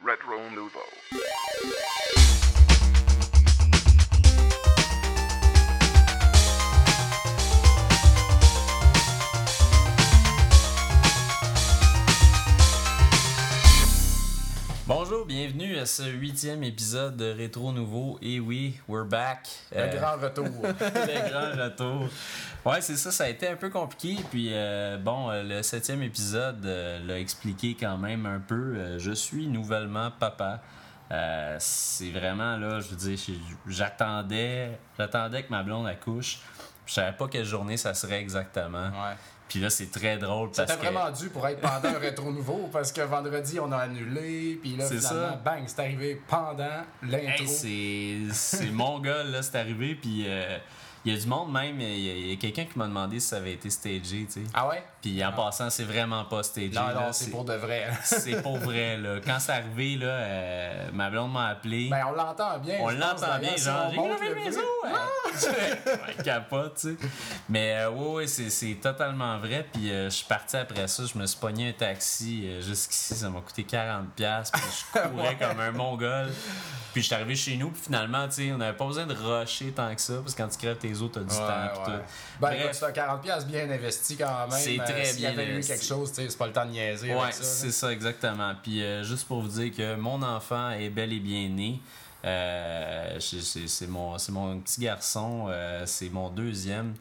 Retro Nouveau. Bonjour, bienvenue à ce huitième épisode de Rétro Nouveau. Et oui, we're back. Le Euh, grand retour. le grand retour. Ouais, c'est ça, ça a été un peu compliqué. Puis euh, bon, euh, le septième épisode euh, l'a expliqué quand même un peu. Je suis nouvellement papa. C'est vraiment là, je veux dire, j'attendais, j'attendais que ma blonde accouche. Je savais pas quelle journée ça serait exactement. Ouais. Puis là, c'est très drôle parce C'était que vraiment dû pour être pendant un rétro nouveau parce que vendredi on a annulé puis là C'est finalement ça. bang c'est arrivé pendant l'intro. Hey, c'est mon gars, là, c'est arrivé. Puis euh, il y a du monde même. Il y a, il y a quelqu'un qui m'a demandé si ça avait été stagé, tu sais. ah ouais? Puis en passant, c'est vraiment pas stagé. Non, non, c'est pour de vrai. C'est pour vrai, là. Quand c'est arrivé, là, euh, ma blonde m'a appelé. Ben on l'entend bien. on l'entend bien, genre, j'ai bruit. maison. Ouais, capote, tu sais. Mais euh, ouais, ouais, c'est, totalement vrai. Puis euh, je suis parti après ça, je me suis pogné un taxi euh, jusqu'ici, ça m'a coûté 40$. Puis je courais comme un mongol. Puis je suis arrivé chez nous, puis finalement, tu sais, on n'avait pas besoin de rusher tant que ça, parce que quand tu crèves tes os, t'as du Ouais, temps. ouais. tout. Ben Bref. un 40$ piastres bien investi quand même. C'est très bien avait eu investi. quelque chose, c'est pas le temps de niaiser Ouais, c'est ça, exactement. Puis euh, juste pour vous dire que mon enfant est bel et bien né. Euh, c'est- mon, mon petit garçon, euh, c'est mon deuxième.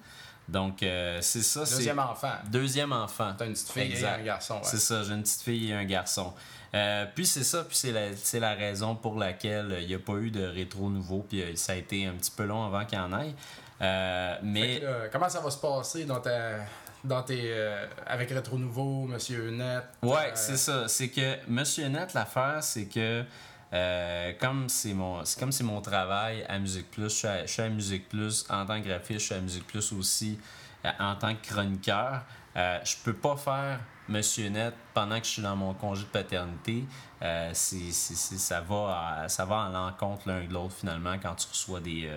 Donc, euh, c'est ça. Deuxième enfant. Deuxième enfant. T'as une petite fille Exact. et un garçon. ouais. C'est ça, j'ai une petite fille et un garçon. Euh, puis c'est ça, puis c'est la, la raison pour laquelle il n'y a pas eu de rétro nouveau, puis euh, ça a été un petit peu long avant qu'il y en aille. Euh, mais que comment ça va se passer dans ta, dans tes, euh, avec Rétro Nouveau, Monsieur Net? Ouais, euh, c'est ça. C'est que Monsieur Net, l'affaire, c'est que euh, comme c'est mon c'est comme c'est mon travail à Musique Plus, je suis à, je suis à Musique Plus en tant que graphiste, je suis à Musique Plus aussi euh, en tant que chroniqueur. Euh, je peux pas faire Monsieur Net pendant que je suis dans mon congé de paternité. Ça va à, ça va à l'encontre l'un de l'autre finalement quand tu reçois des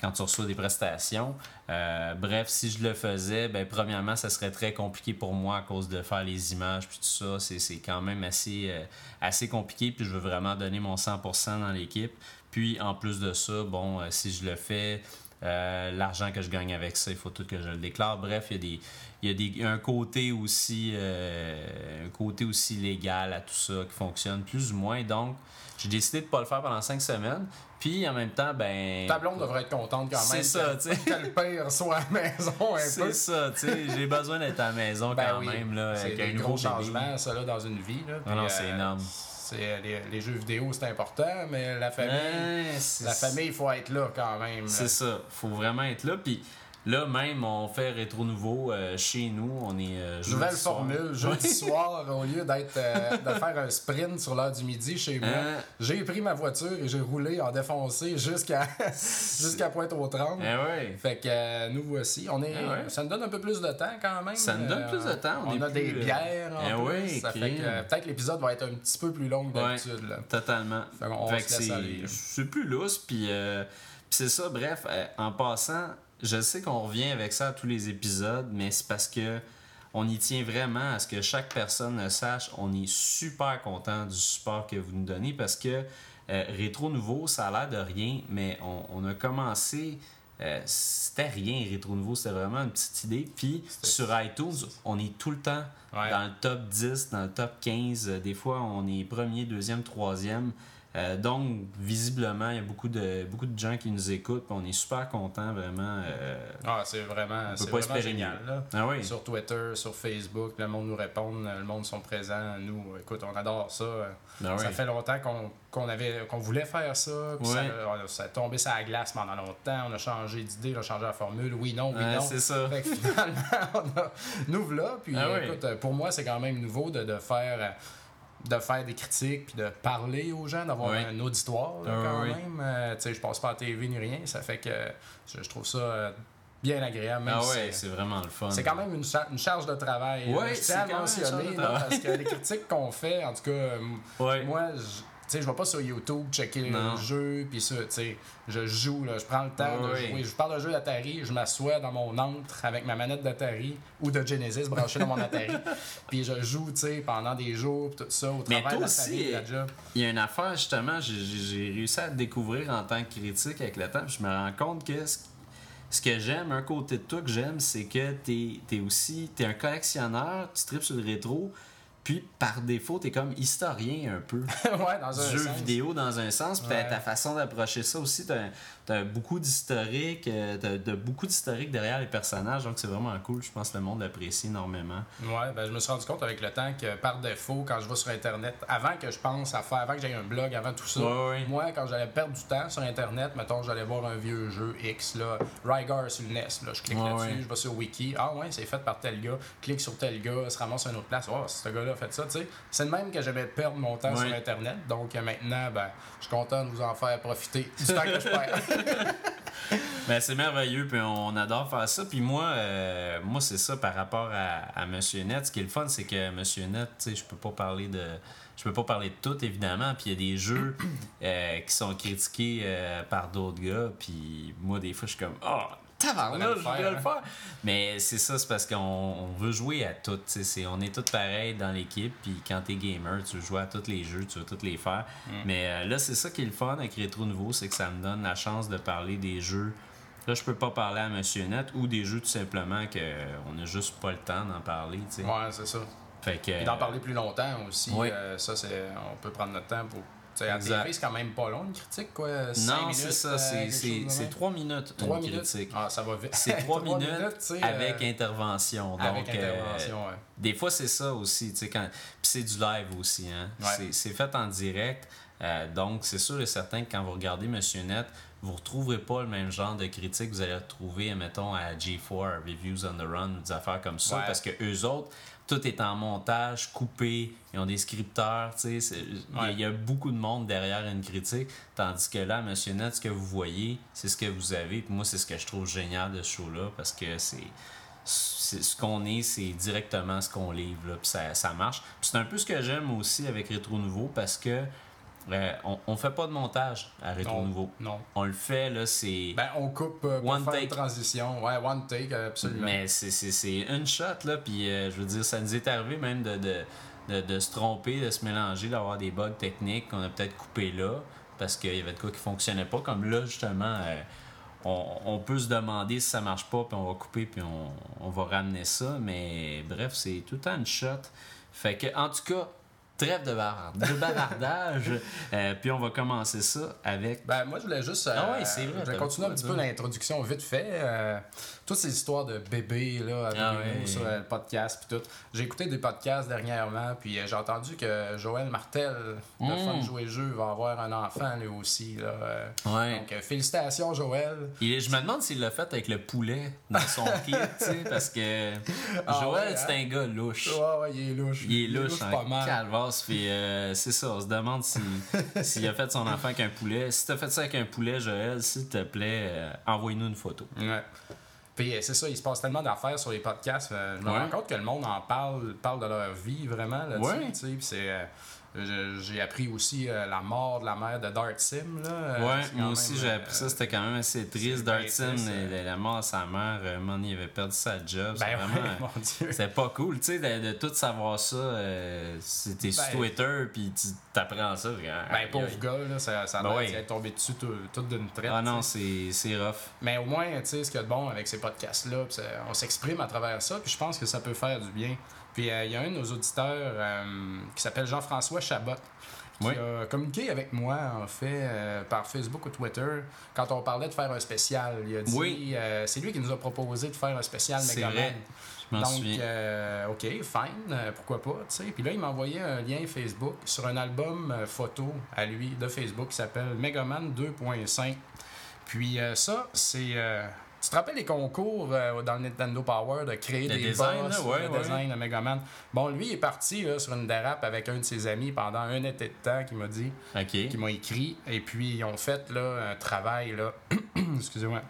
quand tu reçois des prestations. Euh, bref, si je le faisais, ben, premièrement, ça serait très compliqué pour moi à cause de faire les images puis tout ça. C'est, quand même assez, euh, assez compliqué. Puis je veux vraiment donner mon 100% dans l'équipe. Puis en plus de ça, bon, euh, si je le fais, euh, l'argent que je gagne avec ça, il faut tout que je le déclare. Bref, il y a des. Il y a des, un côté aussi euh, un côté aussi légal à tout ça qui fonctionne plus ou moins. Donc, j'ai décidé de pas le faire pendant cinq semaines. Puis en même temps, ben. Ta blonde devrait être contente quand C'est même. ça, que- tu sais. Que le père soit à la maison un C'est peu. ça, tu sais, j'ai besoin d'être à la maison Ben quand oui, même, là, c'est un gros changements, ça, là, dans une vie. Là. Non, Puis, c'est euh, énorme. Les, les jeux vidéo, c'est important, mais la famille, la famille, il faut être là quand même. C'est ça, faut vraiment être là. Puis là, même, on fait rétro nouveau euh, chez nous. On est. euh, Nouvelle formule, jeudi soir, au lieu d'être euh, de faire un sprint sur l'heure du midi chez moi, Hein? j'ai pris ma voiture et j'ai roulé en défoncé jusqu'à jusqu'à Pointe-aux-Trembles. Eh ouais. Fait que euh, nous voici, on est, ouais. ça nous donne un peu plus de temps quand même. Ça nous donne plus de temps, on a des plus, bières en eh plus. ouais, ça fait que peut-être l'épisode va être un petit peu plus long que d'habitude. Totalement. Fait se c'est plus lousse, puis c'est ça. Bref, en passant, je sais qu'on revient avec ça à tous les épisodes, mais c'est parce que on y tient vraiment à ce que chaque personne le sache. On est super content du support que vous nous donnez parce que euh, Rétro Nouveau, ça a l'air de rien, mais on, on a commencé. euh, c'était rien, Rétro Nouveau, c'était vraiment une petite idée. Puis sur iTunes, on est tout le temps Ouais. dans le top 10, dans le top 15. Euh, Des fois, on est premier, deuxième, troisième. Euh, donc, visiblement, il y a beaucoup de, beaucoup de gens qui nous écoutent. On est super contents, vraiment. euh, Ah, c'est vraiment, c'est vraiment génial. Là. Ah oui. Sur Twitter, sur Facebook, le monde nous répond, le monde sont présents. Nous, écoute, on adore ça. Ben Ça oui. fait longtemps qu'on qu'on avait qu'on voulait faire ça. Ouais. ça, a- ça a tombé sur la glace pendant longtemps. On a changé d'idée, on a changé la formule. Oui, non, oui, non. c'est ça. Fait que finalement, on a, nous voilà. Puis Ah oui. écoute, pour moi, c'est quand même nouveau de, de faire. Euh, de faire des critiques puis de parler aux gens, d'avoir Oui. un auditoire là, Ah quand oui. même. Euh, tu sais, je passe pas à la TV ni rien, ça fait que je, je trouve ça euh, bien agréable. même Ah ouais, c'est- c'est vraiment le fun. c'est quand même une, cha- une charge de travail. Ouais, je c'est à mentionner parce que les critiques qu'on fait, en tout cas, euh, Ouais. moi, je- sais, je vais pas sur YouTube checker le jeu, puis ça, tu sais, je joue, là, je prends le temps de Oui. jouer. Je parle de jeu d'Atari, je m'assois dans mon antre avec ma manette d'Atari ou de Genesis branchée dans mon Atari, puis je joue, tu sais, pendant des jours, tout ça, au toi de la job. Il y a une affaire, justement, j'ai- réussi à découvrir en tant que critique avec le temps. Je me rends compte que ce, ce que j'aime, un côté de toi que j'aime, c'est que t'es es aussi t'es un collectionneur, tu tripes sur le rétro, puis par défaut, t'es comme historien un peu. ouais, dans un jeu sens. vidéo dans un sens, puis Ouais. ta façon d'approcher ça aussi, t'as as beaucoup d'historique, euh, t'as t'as beaucoup d'historique derrière les personnages, donc c'est vraiment cool. Je pense que le monde l'apprécie énormément. Ouais, ben je me suis rendu compte avec le temps que par défaut, quand je vais sur Internet, avant que je pense à faire, avant que j'aie un blog, avant tout ça, Ouais, ouais. moi, quand j'allais perdre du temps sur Internet, mettons, j'allais voir un vieux jeu X, là, Rygar sur le NES, là, je clique Ouais, là-dessus, je vais sur Wiki, ah ouais, c'est fait par tel gars, clique sur tel gars, se ramasse à une autre place, oh, ce gars-là a fait ça, tu sais. C'est le même que j'aimais perdre mon temps sur Internet, donc euh, maintenant, ben, je suis content de vous en faire profiter du temps que je perds. Ben, c'est merveilleux, puis on adore faire ça. Puis moi, euh, moi c'est ça par rapport à, à Monsieur Net. Ce qui est le fun, c'est que Monsieur Net, tu sais, je peux pas parler de. Je peux pas parler de tout, évidemment. Puis il y a des jeux euh, qui sont critiqués euh, par d'autres gars. Puis moi, des fois, je suis comme, oh, je le hein. faire. Mais c'est ça, c'est parce qu'on on veut jouer à tout. On est tous pareils dans l'équipe. Puis quand t'es gamer, tu veux jouer à tous les jeux, tu veux tous les faire. Mais euh, là, c'est ça qui est le fun avec Rétro Nouveau, c'est que ça me donne la chance de parler des jeux. Là, je peux pas parler à Monsieur Net ou des jeux tout simplement que euh, on a juste pas le temps d'en parler. tu sais. ouais, c'est ça. Fait que, Puis d'en parler plus longtemps aussi, Oui. euh, ça, c'est, on peut prendre notre temps pour. Tu sais, à Exact. TV, c'est quand même pas long une critique, quoi. cinq Non, c'est ça, euh, c'est- trois minutes Trois une minutes? critique. Ah, ça va vite. C'est trois minutes, sais, avec euh, intervention. Donc, avec euh, intervention, ouais. Des fois, c'est ça aussi, tu sais, quand... Puis c'est du live aussi, hein. Ouais. C'est- C'est fait en direct. euh, donc, c'est sûr et certain que quand vous regardez Monsieur Net, vous ne retrouverez pas le même genre de critique que vous allez retrouver, mettons, à G4, Reviews on the Run, des affaires comme ça, Ouais. parce que eux autres, tout est en montage, coupé, ils ont des scripteurs, tu sais, il y a- Ouais. il y, a beaucoup de monde derrière une critique, tandis que là, Monsieur Net, ce que vous voyez, c'est ce que vous avez, puis moi, c'est ce que je trouve génial de ce show-là, parce que c'est c'est- ce qu'on est, c'est directement ce qu'on livre, là, puis ça, ça marche. Puis c'est un peu ce que j'aime aussi avec Rétro Nouveau parce que euh, on, on fait pas de montage à Rétro Non, Nouveau. non. On le fait, là, c'est. Ben, on coupe euh, pour One faire take. une transition. Ouais, one take, euh, absolument. mais c'est- une shot, là, puis euh, je veux dire, ça nous est arrivé même de, de, de, de se tromper, de se mélanger, d'avoir des bugs techniques qu'on a peut-être coupé là, parce qu'il y avait de quoi qui fonctionnait pas. Comme là, justement, on, on peut se demander si ça marche pas, puis on va couper, puis on, on va ramener ça, mais bref, c'est tout le temps une shot. Fait que, en tout cas, trêve de, de bavardage, euh, puis on va commencer ça avec. Ben, moi, je voulais juste. euh, Ah ouais, c'est vrai, Je vais continuer un petit peu l'introduction vite fait. Euh, toutes ces histoires de bébés, là, avec Ah sur le podcast, puis tout. J'ai écouté des podcasts dernièrement, puis euh, j'ai entendu que Joël Martel, de Mm. Fun Jouer Jeu, va avoir un enfant, lui aussi. Là, euh. Ouais. Donc, euh, félicitations, Joël. Il est- je me demande s'il l'a fait avec le poulet dans son clip, tu sais, parce que Ah Joël, ouais, c'est hein? un gars louche. Ouais, ouais, il est louche. Il est louche pas mal. calvasse, puis euh, c'est ça, on se demande si- s'il a fait son enfant avec un poulet. Si t'as fait ça avec un poulet, Joël, s'il te plaît, euh, envoie-nous une photo. Ouais. Puis euh, c'est ça, il se passe tellement d'affaires sur les podcasts. euh, je me Ouais. rends compte que le monde en parle, parle de leur vie vraiment là-dessus. Ouais. tu sais, Puis c'est. J'ai appris aussi euh, la mort de la mère de Dart Sim. Là, Euh, ouais, c'est moi aussi j'ai euh, appris ça, c'était quand même assez triste. c'est Dartson, triste, la, la mort de sa mère, euh, il avait perdu sa job. C'est Ben vraiment. ouais. C'était pas cool, tu sais, de, de tout savoir ça. euh, C'était sur Ben- Twitter, puis tu t'apprends ça. Ben, pauvre gars, là, ça, ça Ben ouais. tombé dessus tout, tout d'une traite. Ah non, c'est c'est rough. Mais au moins, tu sais, ce qu'il y a de bon avec ces podcasts-là, c'est- on s'exprime à travers ça, puis je pense que ça peut faire du bien. Puis euh, il y a un de nos auditeurs euh, qui s'appelle Jean-François Chabot, qui Oui. a communiqué avec moi, en fait, euh, par Facebook ou Twitter, quand on parlait de faire un spécial. Il a dit, Oui. euh, c'est lui qui nous a proposé de faire un spécial Megaman. Donc, euh, OK, fine, pourquoi pas, tu sais. Puis là, il m'a envoyé un lien Facebook sur un album photo à lui de Facebook qui s'appelle Megaman 2.5. Puis ça, c'est... euh, tu te rappelles les concours euh, dans le Nintendo Power de créer Le des design, boss, là, ouais, le ouais. design de Megaman? Bon, lui, il est parti là, sur une dérape avec un de ses amis pendant un été de temps qui m'a dit Ok. qui m'ont écrit. Et puis, ils ont fait là, un travail, là, excusez-moi,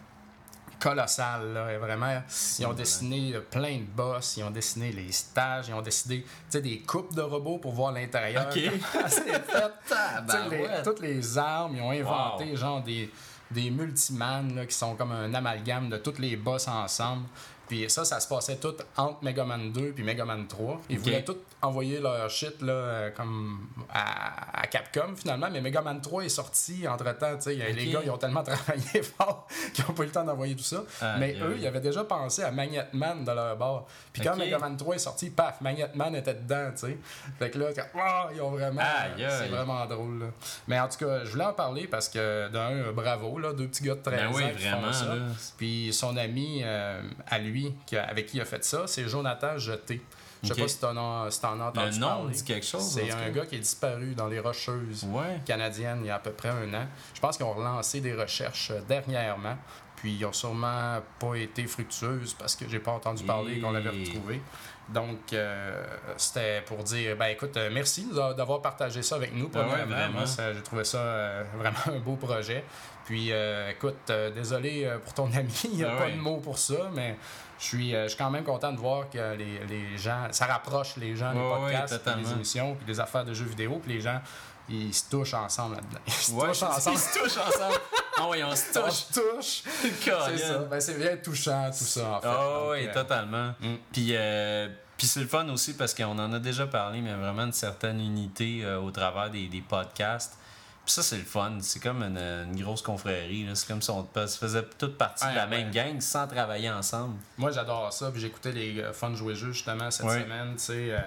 colossale. Là, vraiment, ils ont dessiné plein de boss, ils ont dessiné les stages, ils ont décidé des coupes de robots pour voir l'intérieur. Ok. comment c'est fait? Toutes les armes, ils ont inventé genre des, des multimans là, qui sont comme un amalgame de toutes les boss ensemble. Puis ça, ça se passait tout entre Mega Man 2 puis Mega Man 3. Ils voulaient tout envoyer leur shit là, euh, comme à, à Capcom finalement, mais Mega Man 3 est sorti entre temps. Les gars, ils ont tellement travaillé fort qu'ils n'ont pas eu le temps d'envoyer tout ça. Aïe, mais eux, ils avaient déjà pensé à Magnet Man de leur bord. Puis quand. Mega Man 3 est sorti, paf, Magnet Man était dedans. sais. Fait que là, Ah, ils ont vraiment. Aïe. C'est vraiment drôle. là. Mais en tout cas, je voulais en parler parce que d'un, euh, bravo, là, deux petits gars de 13 Ben oui, ans qui font ça. là. Puis son ami euh, à lui, avec qui il a fait ça, c'est Jonathan Jeté. Je sais pas si t'en as, si t'en as Le entendu nom parler. dit quelque chose. C'est en un gars qui est disparu dans les Rocheuses Ouais. canadiennes il y a à peu près un an. Je pense qu'ils ont relancé des recherches euh, dernièrement. Puis ils ont sûrement pas été fructueuses parce que j'ai pas entendu parler Et- qu'on l'avait retrouvé. Donc euh, c'était pour dire ben écoute, euh, merci d'a- d'avoir partagé ça avec nous. Ouais, premièrement. vraiment. Moi, ça- j'ai trouvé ça euh, vraiment un beau projet. Puis écoute, désolé pour ton ami, il n'y a Ah pas ouais. de mots pour ça, mais je suis, euh, je suis quand même content de voir que les, les gens, ça rapproche les gens, les ouais, podcasts, puis les émissions, puis les affaires de jeux vidéo, puis les gens, ils se touchent ensemble là-dedans. Ils se Ouais, touchent ensemble. Ils se touchent ensemble. Ah ouais, on se On touche. se touche. C'est ça. Ben, c'est bien touchant, tout ça, en fait. Ah Donc, oui, euh, totalement. Mm. Puis, euh, puis c'est le fun aussi parce qu'on en a déjà parlé, mais vraiment une certaine unité euh, au travers des, des podcasts. Puis ça, c'est le fun. C'est comme une, une grosse confrérie. là. C'est comme si on se faisait toute partie de la Ouais, même gang sans travailler ensemble. Moi, j'adore ça. Puis j'écoutais les euh, Fun Jouer Jeux justement cette Ouais. semaine. Euh,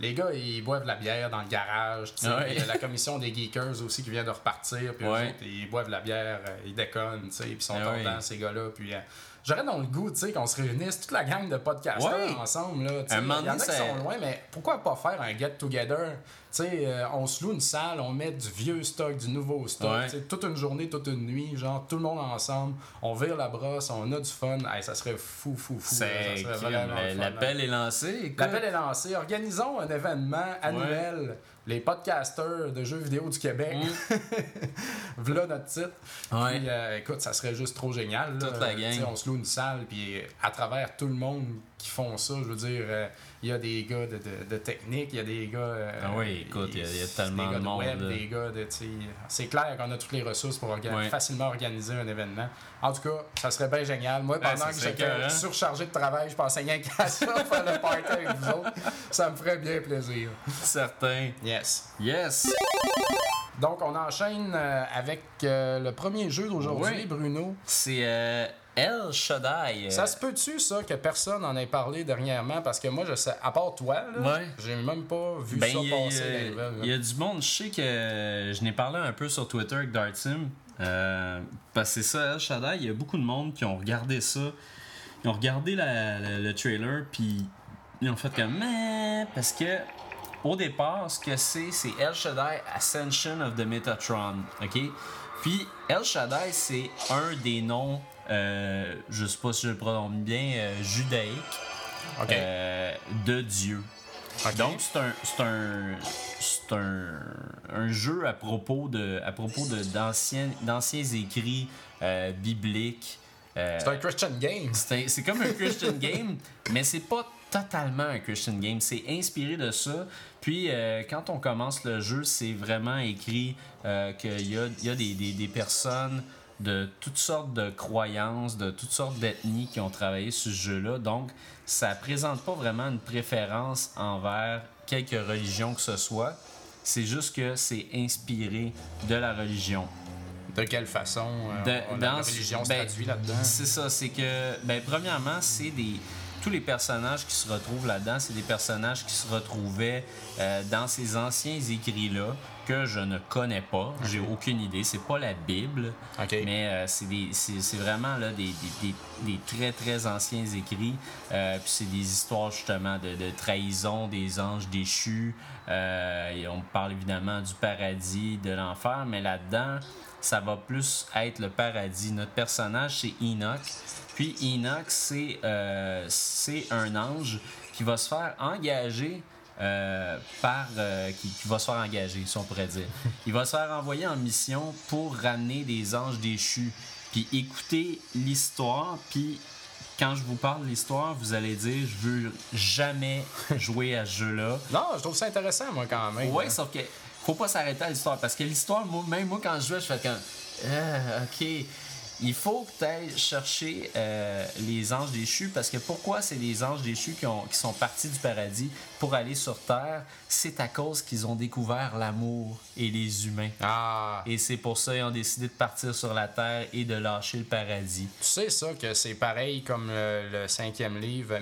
les gars, ils boivent de la bière dans le garage. Il y a la commission des Geekers aussi qui vient de repartir. Puis eux Ouais. autres, ils boivent de la bière, euh, ils déconnent, puis ils sont Ah contents, ces gars-là. Puis euh, j'aurais dans le goût, tu sais, qu'on se réunisse, toute la gang de podcasters Ouais. ensemble. Là. Un moment Il y en a qui sont loin, mais pourquoi pas faire un get-together? Tu sais, euh, on se loue une salle, on met du vieux stock, du nouveau stock, Ouais. toute une journée, toute une nuit, genre tout le monde ensemble, on vire la brosse, on a du fun. Hey, ça serait fou, fou, fou. C'est. L'appel est lancé. L'appel est lancé. Organisons un événement annuel. Les podcasters de jeux vidéo du Québec. voilà notre titre. Ouais. Puis, euh, écoute, ça serait juste trop génial. Toute la gang. On se loue une salle, puis à travers tout le monde qui font ça, je veux dire, euh, il y a des gars de, de- de technique, il y a des gars. euh, Ah oui, écoute, il y a- y tellement gars de monde, web, des gars de. tu sais, C'est clair qu'on a toutes les ressources pour facilement organiser un événement. En tout cas, ça serait bien génial. Moi, Ah, pendant que j'étais écœurant. surchargé de travail, je pensais rien qu'à ça, faire le party avec vous autres. Ça me ferait bien plaisir. Certain. Yes. Yes. Donc, on enchaîne euh, avec euh, le premier jeu d'aujourd'hui, Oui. Bruno. C'est euh, El Shaddai. euh, Ça se peut-tu, ça, que personne n'en ait parlé dernièrement? Parce que moi, je sais, à part toi, là, Ouais. j'ai même pas vu Ben, ça passer nouvelles. il y a du monde, je sais que je n'ai parlé un peu sur Twitter avec Dartsim. Euh, parce que c'est ça, El Shaddai, il y a beaucoup de monde qui ont regardé ça. Ils ont regardé la- la- le trailer, puis ils ont fait comme mais parce que au départ, ce que c'est, c'est El Shaddai Ascension of the Metatron. OK? Puis El Shaddai, c'est un des noms, euh, je sais pas si je le prononce bien, euh, judaïque euh, de Dieu. Donc c'est un c'est un c'est un, un jeu à propos de à propos de d'anciens d'anciens écrits euh, bibliques. C'est un Christian game. c'est comme un Christian game, mais c'est pas totalement un Christian game. C'est inspiré de ça. Puis euh, quand on commence le jeu, c'est vraiment écrit euh, qu'il y a, y a des, des- des personnes de toutes sortes de croyances, de toutes sortes d'ethnies qui ont travaillé sur ce jeu-là. Donc, ça présente pas vraiment une préférence envers quelque religion que ce soit. C'est juste que c'est inspiré de la religion. De quelle façon euh, De- on- dans la religion se ben, traduit là-dedans? C'est ça, c'est que, ben, premièrement, c'est des. Tous les personnages qui se retrouvent là-dedans, c'est des personnages qui se retrouvaient euh, dans ces anciens écrits-là que je ne connais pas. J'ai aucune idée. C'est pas la Bible, mais euh, c'est vraiment là, des, des- des- des très très anciens écrits. Euh, Puis c'est des histoires justement de, de trahison des anges déchus. Euh, et on parle évidemment du paradis, de l'enfer, mais là-dedans, ça va plus être le paradis. Notre personnage, c'est Enoch. Puis Enoch, c'est un ange qui va se faire engager euh, par. euh, qui, qui va se faire engager, si on pourrait dire. Il va se faire envoyer en mission pour ramener des anges déchus puis écoutez l'histoire, puis quand je vous parle de l'histoire, vous allez dire je veux jamais jouer à ce jeu-là. Non, je trouve ça intéressant, moi, quand même. Ouais, sauf que faut pas s'arrêter à l'histoire. Parce que l'histoire, moi, même moi, quand je jouais, je fais comme. Ah, ok. Il faut que tu ailles chercher euh, les anges déchus parce que pourquoi c'est les anges déchus qui, ont, qui sont partis du paradis pour aller sur Terre? C'est à cause qu'ils ont découvert l'amour et les humains. Ah, Et c'est pour ça qu'ils ont décidé de partir sur la Terre et de lâcher le paradis. tu sais ça, que c'est pareil comme le, le cinquième livre,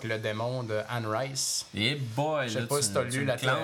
que le démon de Anne Rice. Et boy, Je sais là, pas tu- si t'as lu la, j'ai pas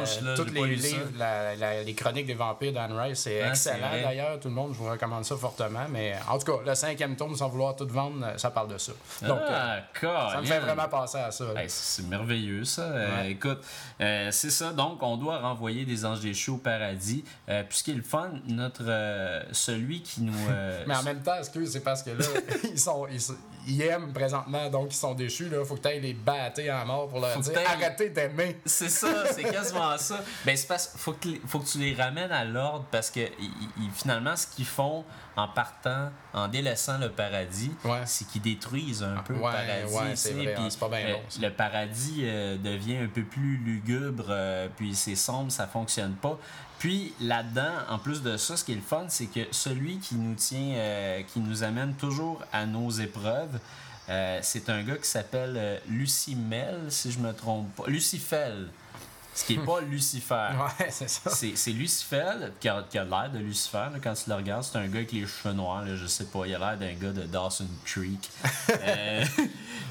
les livres, la- la- les chroniques des vampires d'Anne Rice. C'est Ah, excellent d'ailleurs, tout le monde, je vous recommande ça fortement. Mais en tout cas, le cinquième tome, sans vouloir tout vendre, ça parle de ça. Donc, euh, ah, ça me fait vraiment penser à ça. Hey, c'est merveilleux ça. Euh, écoute, euh, c'est ça. Donc, on doit renvoyer des anges déchus au paradis. Euh, puis ce qui est le fun, notre euh, celui qui nous. euh, Mais en même temps, excuse, c'est parce que là, ils, sont, ils, sont- ils aiment présentement, donc ils sont déchus. Là. Faut que tu ailles les battre à mort pour leur Faut dire arrêtez d'aimer. C'est ça, c'est quasiment ça. Ben, c'est parce faut que, les- faut que tu les ramènes à l'ordre parce que ils- finalement, ce qu'ils font en partant, en délaissant le paradis, Ouais. c'est qu'ils détruisent un peu Ouais, le paradis. ouais, c'est vrai, hein, pas bien ça. Le paradis euh, devient un peu plus lugubre, euh, puis c'est sombre, ça fonctionne pas. Puis là-dedans, en plus de ça, ce qui est le fun, c'est que celui qui nous tient, euh, qui nous amène toujours à nos épreuves, euh, c'est un gars qui s'appelle euh, Lucimel, si je me trompe pas. Lucifel. Ce qui n'est pas Lucifer. Ouais, c'est ça. C'est c'est Lucifel qui a, l'air de Lucifer là, quand tu le regardes. C'est un gars avec les cheveux noirs, là, je sais pas. Il a l'air d'un gars de Dawson Creek. Euh,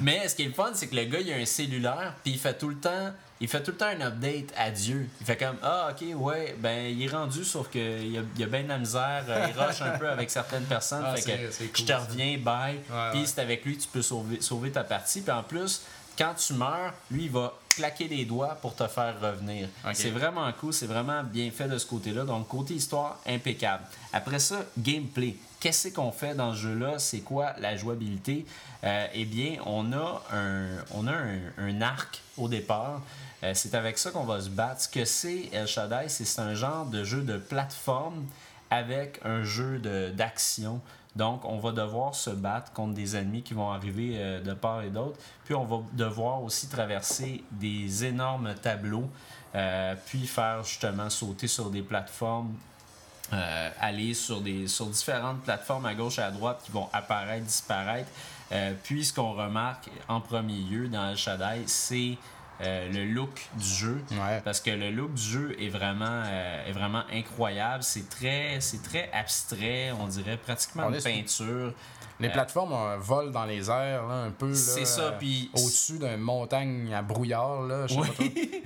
mais ce qui est le fun, c'est que le gars, il a un cellulaire, puis il fait tout le temps. Il fait tout le temps un update à Dieu. Il fait comme Ah, ok, ouais, ben il est rendu, sauf qu'il y a, il y a bien de la misère. euh, Il rush un peu avec certaines personnes. Ah, fait que je te reviens, bye. Puis ouais. c'est avec lui que tu peux sauver, sauver ta partie. Puis en plus, quand tu meurs, lui, il va claquer les doigts pour te faire revenir. C'est vraiment cool, c'est vraiment bien fait de ce côté-là. Donc, côté histoire, impeccable. Après ça, gameplay. Qu'est-ce qu'on fait dans ce jeu-là? C'est quoi la jouabilité? Euh, eh bien, on a un, on a un, un arc au départ. Euh, c'est avec ça qu'on va se battre. Ce que c'est El Shaddai, c'est un genre de jeu de plateforme avec un jeu d'action. Donc, on va devoir se battre contre des ennemis qui vont arriver euh, de part et d'autre. Puis, on va devoir aussi traverser des énormes tableaux, euh, puis faire justement sauter sur des plateformes, euh, aller sur, des, sur différentes plateformes à gauche et à droite qui vont apparaître, disparaître. Puis, ce qu'on remarque en premier lieu dans El Shaddai, c'est euh, le look du jeu. Ouais. Parce que le look du jeu est vraiment, euh, est vraiment incroyable. C'est très, c'est très abstrait, on dirait pratiquement On une sur- peinture. Les plateformes euh, volent dans les airs, là, un peu. C'est ça, euh, puis- Au-dessus d'une montagne à brouillard, là. Je sais Oui. pas trop.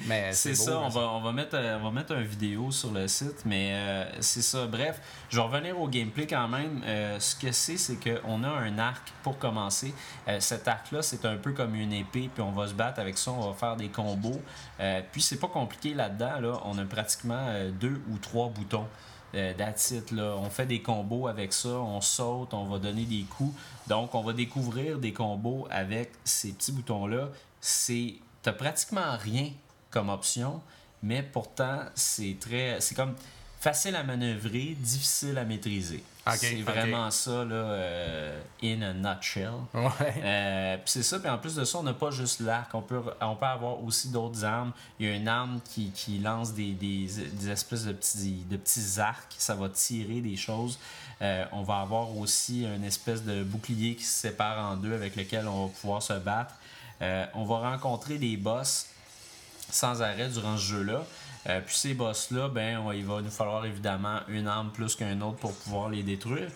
Mais C'est ça, on va, on, va mettre, euh, on va mettre une vidéo sur le site, mais euh, c'est ça. Bref, je vais revenir au gameplay quand même. Euh, ce que c'est, c'est qu'on a un arc pour commencer. Euh, cet arc-là, c'est un peu comme une épée, puis on va se battre avec ça, on va faire des combos. Euh, puis c'est pas compliqué là-dedans, là. on a pratiquement euh, deux ou trois boutons. Euh, that's it, là. On fait des combos avec ça, on saute, on va donner des coups. Donc, on va découvrir des combos avec ces petits boutons-là. C'est. T'as pratiquement rien comme option, mais pourtant, c'est très. C'est comme facile à manœuvrer, difficile à maîtriser. C'est vraiment ça, là, euh, in a nutshell. Ouais. Euh, puis c'est ça, puis en plus de ça, on n'a pas juste l'arc, on peut, on peut avoir aussi d'autres armes. Il y a une arme qui, qui lance des, des, des espèces de petits, de petits arcs, ça va tirer des choses. Euh, on va avoir aussi une espèce de bouclier qui se sépare en deux avec lequel on va pouvoir se battre. Euh, on va rencontrer des boss sans arrêt durant ce jeu-là. Euh, puis ces boss-là, ben, on- il va nous falloir évidemment une arme plus qu'une autre pour pouvoir les détruire.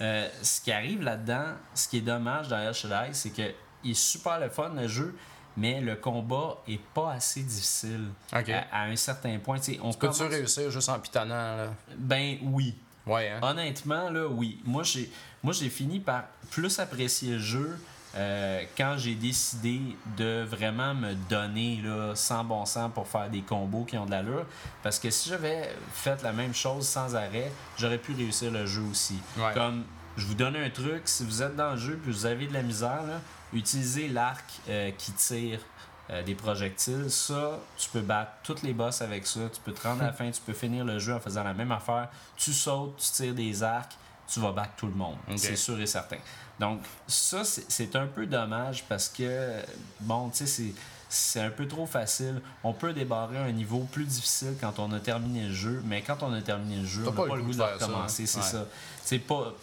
Euh, ce qui arrive là-dedans, ce qui est dommage dans El Shaddai, c'est que il est super le fun le jeu, mais le combat est pas assez difficile à, à un certain point. Tu sais, on Peux-tu commence- réussir juste en pitonnant, là? Ben oui. Ouais, hein? Honnêtement, là, oui. Moi, j'ai, moi, j'ai fini par plus apprécier le jeu euh, quand j'ai décidé de vraiment me donner là, sans bon sens pour faire des combos qui ont de l'allure. Parce que si j'avais fait la même chose sans arrêt, j'aurais pu réussir le jeu aussi. Ouais. Comme je vous donne un truc, si vous êtes dans le jeu et vous avez de la misère, là, utilisez l'arc euh, qui tire euh, des projectiles. Ça, tu peux battre tous les boss avec ça. Tu peux te rendre à la fin, tu peux finir le jeu en faisant la même affaire. Tu sautes, tu tires des arcs, tu vas battre tout le monde. C'est sûr et certain. Donc, ça, c'est un peu dommage parce que, bon, tu sais, c'est un peu trop facile. On peut débarrer un niveau plus difficile quand on a terminé le jeu, mais quand on a terminé le jeu, on n'a pas, le goût de, recommencer, c'est ça. C'est pas,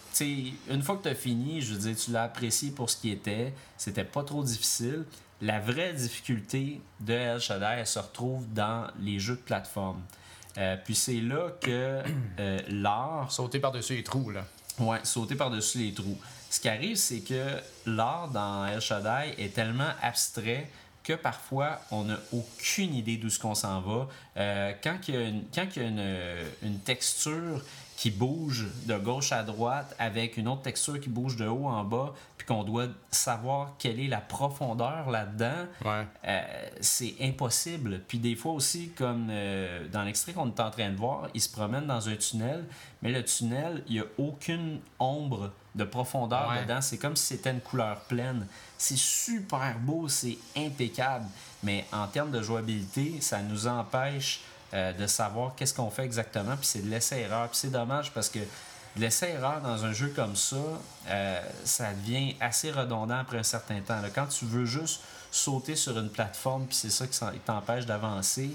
une fois que tu as fini, je veux dire, tu l'as apprécié pour ce qui était, c'était pas trop difficile. La vraie difficulté de El Shaddai, elle se retrouve dans les jeux de plateforme. Euh, puis c'est là que euh, l'art. Sauter par-dessus les trous, là. Ouais, sauter par-dessus les trous. Ce qui arrive, c'est que l'art dans El Shaddai est tellement abstrait que parfois on n'a aucune idée d'où ce qu'on s'en va. Euh, quand il y a, une, quand il y a une, une, texture qui bouge de gauche à droite avec une autre texture qui bouge de haut en bas, puis qu'on doit savoir quelle est la profondeur là-dedans, euh, c'est impossible. Puis des fois aussi, comme euh, dans l'extrait qu'on est en train de voir, il se promène dans un tunnel, mais le tunnel, il n'y a aucune ombre de profondeur dedans. C'est comme si c'était une couleur pleine. C'est super beau, c'est impeccable. Mais en termes de jouabilité, ça nous empêche euh, de savoir qu'est-ce qu'on fait exactement, puis c'est de l'essai-erreur. Puis c'est dommage parce que l'essai-erreur dans un jeu comme ça, euh, ça devient assez redondant après un certain temps. Quand tu veux juste sauter sur une plateforme, puis c'est ça qui t'empêche d'avancer,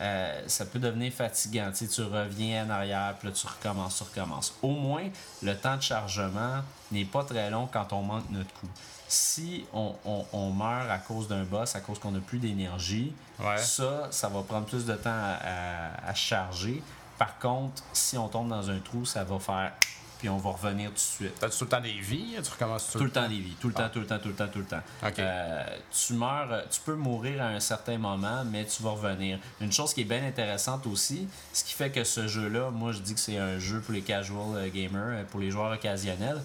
euh, ça peut devenir fatigant. Tu, tu reviens en arrière, puis là, tu recommences, tu recommences. Au moins, le temps de chargement n'est pas très long quand on manque notre coup si on, on, meurt à cause d'un boss, à cause qu'on n'a plus d'énergie, ça, ça va prendre plus de temps à, à, charger. Par contre, si on tombe dans un trou, ça va faire puis on va revenir tout de suite. T'as-tu tout le temps des vies? Tu recommences tout, tout le temps des vies. Tout le temps, ah. tout le temps, tout le temps, tout le temps. Euh, tu meurs, tu peux mourir à un certain moment, mais tu vas revenir. Une chose qui est bien intéressante aussi, ce qui fait que ce jeu-là, moi je dis que c'est un jeu pour les casual euh, gamers, euh, pour les joueurs occasionnels,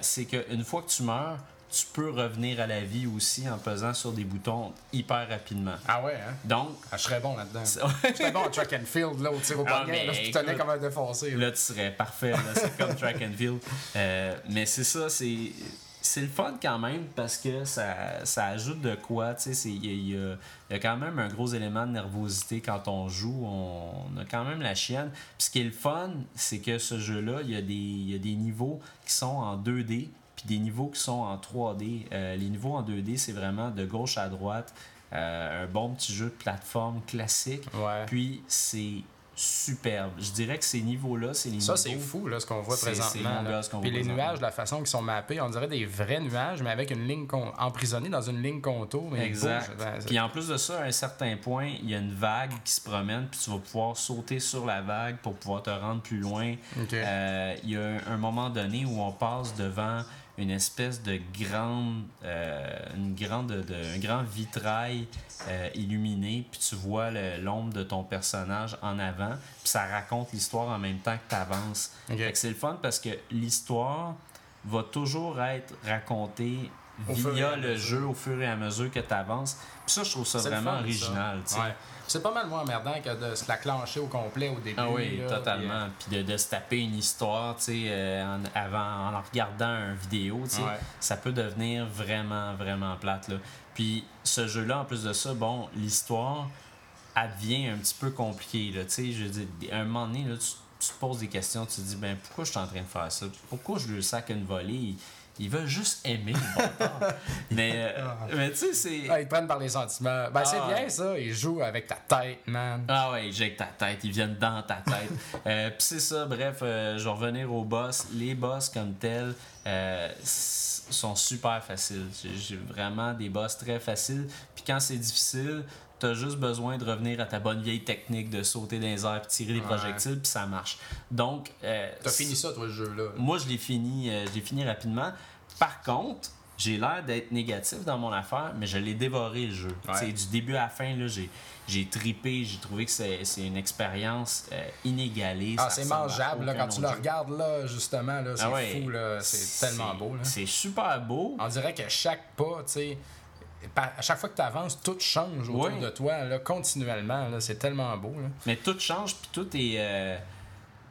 c'est qu'une fois que tu meurs, tu peux revenir à la vie aussi en pesant sur des boutons hyper rapidement. Ah ouais, hein? Donc. Ah, je serais bon là-dedans. je serais bon à track and field, là, au tir au ah, poignet. là, tu tenais comme un défoncé. Là, tu serais parfait. c'est comme track and field. Euh, mais c'est ça, c'est. C'est le fun quand même parce que ça, ça ajoute de quoi. Il y, y, a quand même un gros élément de nervosité quand on joue. On, a quand même la chienne. Puis ce qui est le fun, c'est que ce jeu-là, il y, y, a des niveaux qui sont en 2D puis des niveaux qui sont en 3D. Euh, les niveaux en 2D, c'est vraiment de gauche à droite. Euh, un bon petit jeu de plateforme classique. Puis c'est superbe. Je dirais que ces niveaux-là, c'est les Ça, c'est fou, là, ce qu'on voit présentement. Puis les nuages, la façon qu'ils sont mappés, on dirait des vrais nuages, mais avec une ligne emprisonnée dans une ligne contour. exact. puis en plus de ça, à un certain point, il y a une vague qui se promène, puis tu vas pouvoir sauter sur la vague pour pouvoir te rendre plus loin. Euh, il y a un moment donné où on passe devant une espèce de grande, euh, une grande de, un grand vitrail euh, illuminé, puis tu vois l'ombre de ton personnage en avant, puis ça raconte l'histoire en même temps que tu avances. C'est le fun parce que l'histoire va toujours être racontée via le jeu au fur et à mesure que tu avances. Puis ça, je trouve ça vraiment original. C'est pas mal moins emmerdant que de se la clencher au complet au début. Ah oui, totalement. Euh, puis, de, se taper une histoire, tu sais, euh, en, avant, en regardant une vidéo, tu sais, ça peut devenir vraiment, vraiment plate, là. Puis ce jeu-là, en plus de ça, bon, l'histoire, devient un petit peu compliquée, là, tu sais, je veux dire, à un moment donné, là, tu, tu, te poses des questions, tu te dis, ben, pourquoi je suis en train de faire ça? Pourquoi je lui sac une volée? Ils veulent juste aimer le bon mais, euh, ah. mais tu sais, c'est. Ah, ils prennent par les sentiments. Ben, c'est ah. bien ça. Ils jouent avec ta tête, man. Ah ouais, ils jouent avec ta tête. Ils viennent dans ta tête. euh, Puis c'est ça, bref, euh, je vais revenir aux boss. Les boss comme tels euh, sont super faciles. J'ai vraiment des boss très faciles. Puis quand c'est difficile, T'as juste besoin de revenir à ta bonne vieille technique de sauter dans les airs, puis tirer des projectiles, puis ça marche. Donc. Euh, T'as fini ça, toi, le jeu-là? Moi, je l'ai fini, euh, fini rapidement. Par contre, j'ai l'air d'être négatif dans mon affaire, mais je l'ai dévoré le jeu. Du début à la fin, j'ai, j'ai tripé, j'ai trouvé que c'est, une expérience euh, inégalée. Ah, c'est mangeable là, quand tu le regardes là, justement, là, c'est ah fou, c'est, tellement beau. C'est super beau. On dirait que chaque pas, tu sais à chaque fois que tu avances, tout change autour de toi, là, continuellement. Là, c'est tellement beau. Là. Mais tout change, puis tout est. Euh,